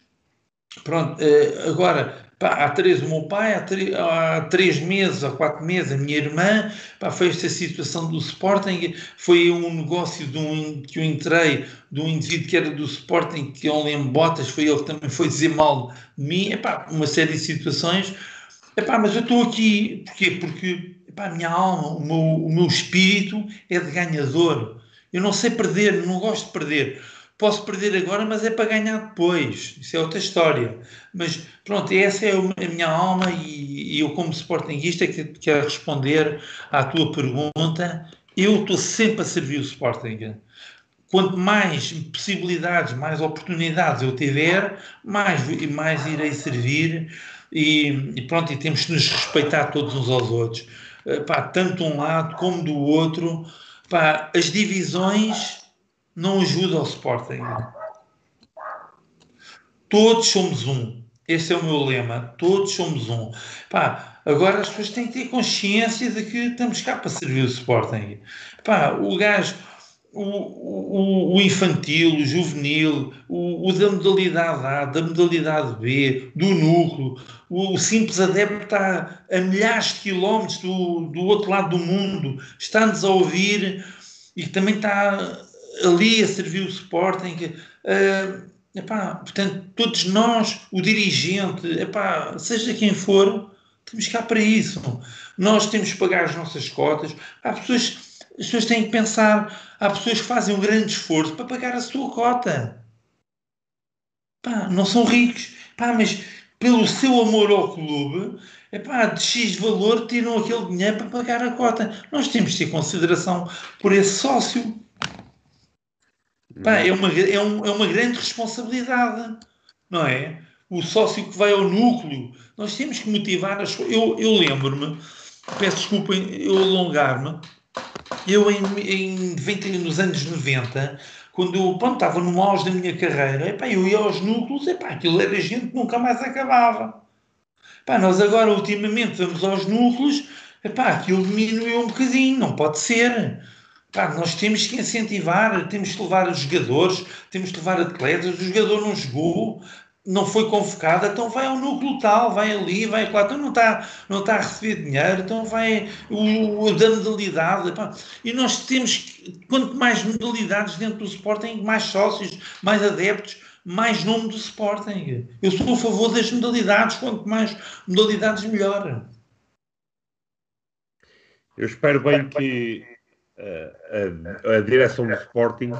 Pronto, eh, agora Pá, há três, o meu pai, há, há, três meses, há quatro meses, a minha irmã, pá, foi esta situação do Sporting, foi um negócio de um, que eu entrei, de um indivíduo que era do Sporting, que eu lembro botas, foi ele que também foi dizer mal de mim, epá, uma série de situações, epá, mas eu estou aqui, porquê? Porque epá, a minha alma, o meu, o meu espírito é de ganhador, eu não sei perder, não gosto de perder, Posso perder agora, mas é para ganhar depois. Isso é outra história. Mas pronto, essa é a minha alma e, e eu, como Sportingista, que quero responder à tua pergunta. Eu estou sempre a servir o Sporting. Quanto mais possibilidades, mais oportunidades eu tiver, mais, mais irei servir. E, e pronto, e temos que nos respeitar todos uns aos outros. Eh, pá, tanto um lado como do outro. Pá, as divisões não ajuda ao Sporting. Todos somos um. Esse é o meu lema. Todos somos um. Pá, agora as pessoas têm que ter consciência de que estamos cá para servir o Sporting. Pá, o gajo, o, o, o infantil, o juvenil, o, o, da modalidade A, da modalidade B, do núcleo, o, simples adepto está a milhares de quilómetros do, do outro lado do mundo, está-nos a ouvir e também está ali a servir o Sporting. Uh, epá, portanto, todos nós, o dirigente, epá, seja quem for, temos cá para isso. Nós temos que pagar as nossas cotas. Há pessoas, as pessoas têm que pensar. Há pessoas que fazem um grande esforço para pagar a sua cota. Pá, não são ricos. Pá, mas pelo seu amor ao clube, epá, de X valor tiram aquele dinheiro para pagar a cota. Nós temos de ter consideração por esse sócio. Epá, é, uma, é, um, é uma grande responsabilidade, não é? O sócio que vai ao núcleo, nós temos que motivar as Eu, eu lembro-me, peço desculpa eu alongar-me, eu em, em 20, nos anos 90, quando eu pronto, estava no auge da minha carreira, epá, eu ia aos núcleos, epá, aquilo era gente que nunca mais acabava. Epá, nós agora, ultimamente, vamos aos núcleos, epá, aquilo diminuiu um bocadinho, não pode ser. Epá, nós temos que incentivar, temos que levar os jogadores, temos que levar atletas, o jogador não jogou, não foi convocado, então vai ao núcleo tal, vai ali, vai lá, então não está, não está a receber dinheiro, então vai o, o da modalidade. Pá. E nós temos, quanto mais modalidades dentro do Sporting, mais sócios, mais adeptos, mais nome do Sporting. Eu sou a favor das modalidades, quanto mais modalidades, melhor. Eu espero bem que a, a direção do Sporting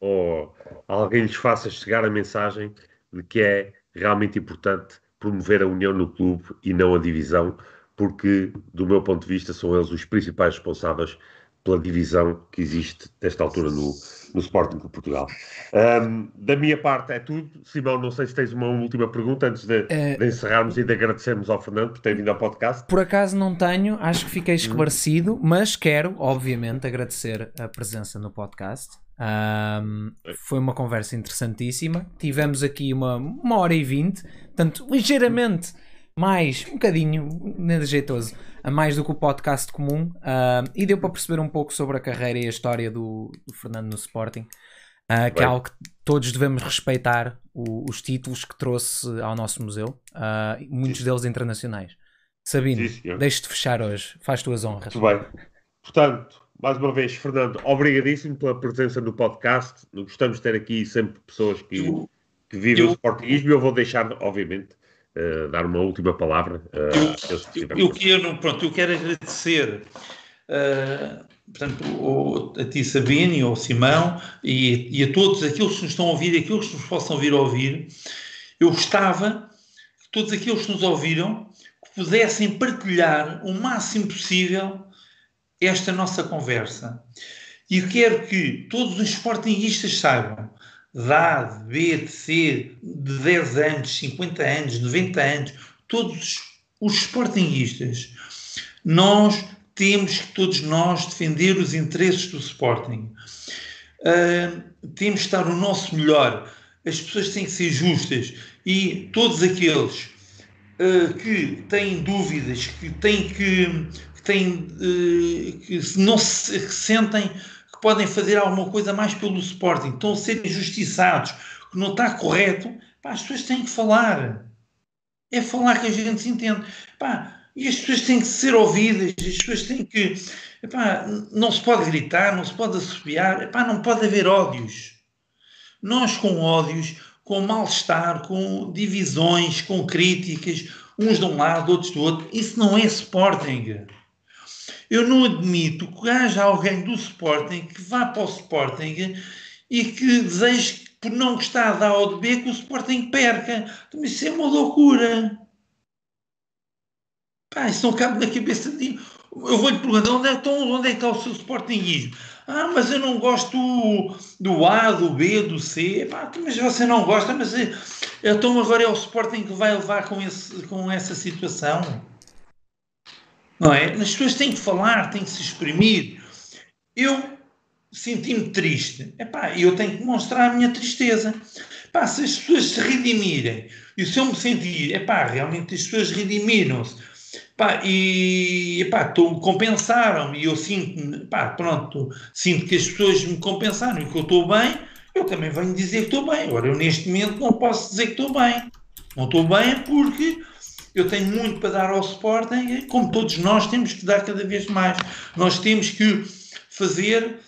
ou alguém lhes faça chegar a mensagem de que é realmente importante promover a união no clube e não a divisão, porque, do meu ponto de vista, são eles os principais responsáveis pela divisão que existe nesta altura no, no Sporting de Portugal. Um, da minha parte é tudo. Simão, não sei se tens uma última pergunta antes de, é... de, encerrarmos e de agradecermos ao Fernando por ter vindo ao podcast. Por acaso não tenho, acho que fiquei esclarecido, mas quero, obviamente, agradecer a presença no podcast. Um, foi uma conversa interessantíssima. Tivemos aqui uma, uma hora e vinte, portanto, ligeiramente mais, um bocadinho jeitoso, a mais do que o podcast comum. Uh, e deu para perceber um pouco sobre a carreira e a história do, do Fernando no Sporting, uh, que é algo que todos devemos respeitar o, os títulos que trouxe ao nosso museu, uh, muitos Sim. deles internacionais. Sabino, deixe-te fechar hoje, faz tuas honras. Muito bem. Portanto, mais uma vez, Fernando, obrigadíssimo pela presença no podcast. Gostamos de ter aqui sempre pessoas que, que vivem eu, o sportingismo e eu vou deixar, obviamente, uh, dar uma última palavra. Uh, eu, eu, eu, quero, pronto, eu quero agradecer uh, portanto, o, a ti, Sabine, ao Simão e, e, a todos aqueles que nos estão a ouvir e aqueles que nos possam vir a ouvir. Eu gostava que todos aqueles que nos ouviram que pudessem partilhar o máximo possível esta nossa conversa. E quero que todos os sportinguistas saibam, de A, de B, de C, de 10 anos, 50 anos, 90 anos, todos os sportinguistas, nós temos que todos nós defender os interesses do Sporting. Uh, temos que estar o nosso melhor. As pessoas têm que ser justas e todos aqueles uh, que têm dúvidas, que têm que que, têm, eh, que não se que sentem podem fazer alguma coisa mais pelo Sporting, estão a ser injustiçados, que não está correto, pá, as pessoas têm que falar. É falar que a gente se entende. Pá, e as pessoas têm que ser ouvidas, as pessoas têm que. Epá, não se pode gritar, não se pode assobiar, epá, não pode haver ódios. Nós com ódios, com mal-estar, com divisões, com críticas, uns de um lado, outros do outro, isso não é Sporting. Eu não admito que haja alguém do Sporting que vá para o Sporting e que deseje, por não gostar da A ou de B, que o Sporting perca. Isso é uma loucura. Pá, isso não cabe na cabeça de. Eu vou-lhe perguntar onde é, então, onde é que está o seu Sportingismo? Ah, mas eu não gosto do, A, do B, do C. Pá, mas você não gosta, mas é, então agora é o Sporting que vai levar com, esse, com essa situação não é? As pessoas têm que falar, têm que se exprimir. Eu senti-me triste. Epá, eu tenho que mostrar a minha tristeza. Epá, se as pessoas se redimirem, e se eu me sentir, epá, realmente as pessoas redimiram-se, e epá, compensaram-me, e eu sinto, epá, pronto, sinto que as pessoas me compensaram e que eu estou bem, eu também venho dizer que estou bem. Agora, eu neste momento não posso dizer que estou bem. Não estou bem porque eu tenho muito para dar ao Sporting, como todos nós temos que dar cada vez mais. Nós temos que fazer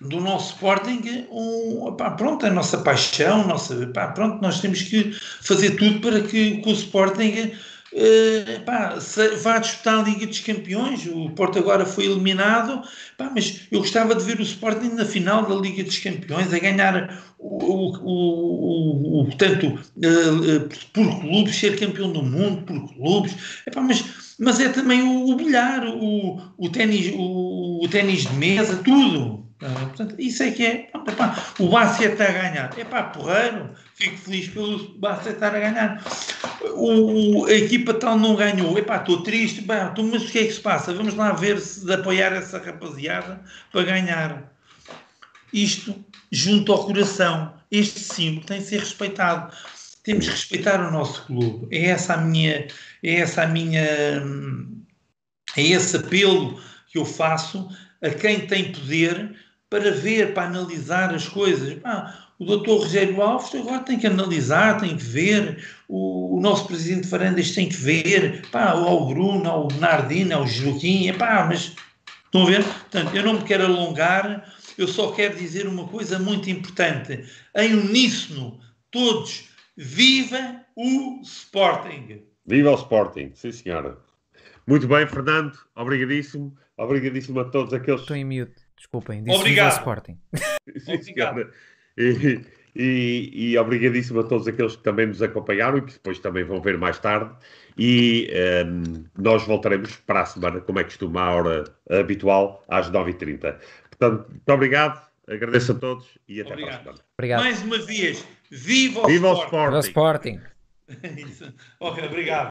do nosso Sporting um, pronto, a nossa paixão, nossa, pronto, nós temos que fazer tudo para que, que o Sporting uh, vá disputar a Liga dos Campeões. O Porto agora foi eliminado, pá, mas eu gostava de ver o Sporting na final da Liga dos Campeões, a ganhar o, o, o, o tanto uh, por clubes, ser campeão do mundo por clubes, mas, mas é também o, o bilhar, o, o ténis o, o ténis de mesa, tudo. Uh, portanto, isso é que é. Epá, o Basset está a ganhar. É pá, porreiro. Fico feliz pelo Basset estar a ganhar. O, a equipa tal não ganhou. Epá, estou triste. Bah, tô, mas o que é que se passa? Vamos lá ver se de apoiar essa rapaziada para ganhar. Isto junto ao coração. Este símbolo tem de ser respeitado. Temos que respeitar o nosso clube. É essa a minha. É essa a minha. É esse apelo que eu faço a quem tem poder para ver, para analisar as coisas. Ah, o doutor Rogério Alves agora tem que analisar, tem que ver, o, o nosso presidente Farandas tem que ver, pá, ao Bruno, ao Nardino, ao Joaquim, pá, mas estão a ver? Portanto, eu não me quero alongar, eu só quero dizer uma coisa muito importante. Em uníssono, todos, viva o Sporting! Viva o Sporting, sim senhora. Muito bem, Fernando, obrigadíssimo. Obrigadíssimo a todos aqueles. Estou em mute. Desculpem, disse Obrigado. Sporting. Obrigado. E, e, e, obrigadíssimo a todos aqueles que também nos acompanharam e que depois também vão ver mais tarde. E um, nós voltaremos para a semana, como é costume, à hora habitual, às 9h30. Portanto, muito obrigado, agradeço a todos e até obrigado. para a semana. Obrigado. Mais uma vez, viva o viva Sporting! O Sporting. Viva o Sporting! ok, obrigado.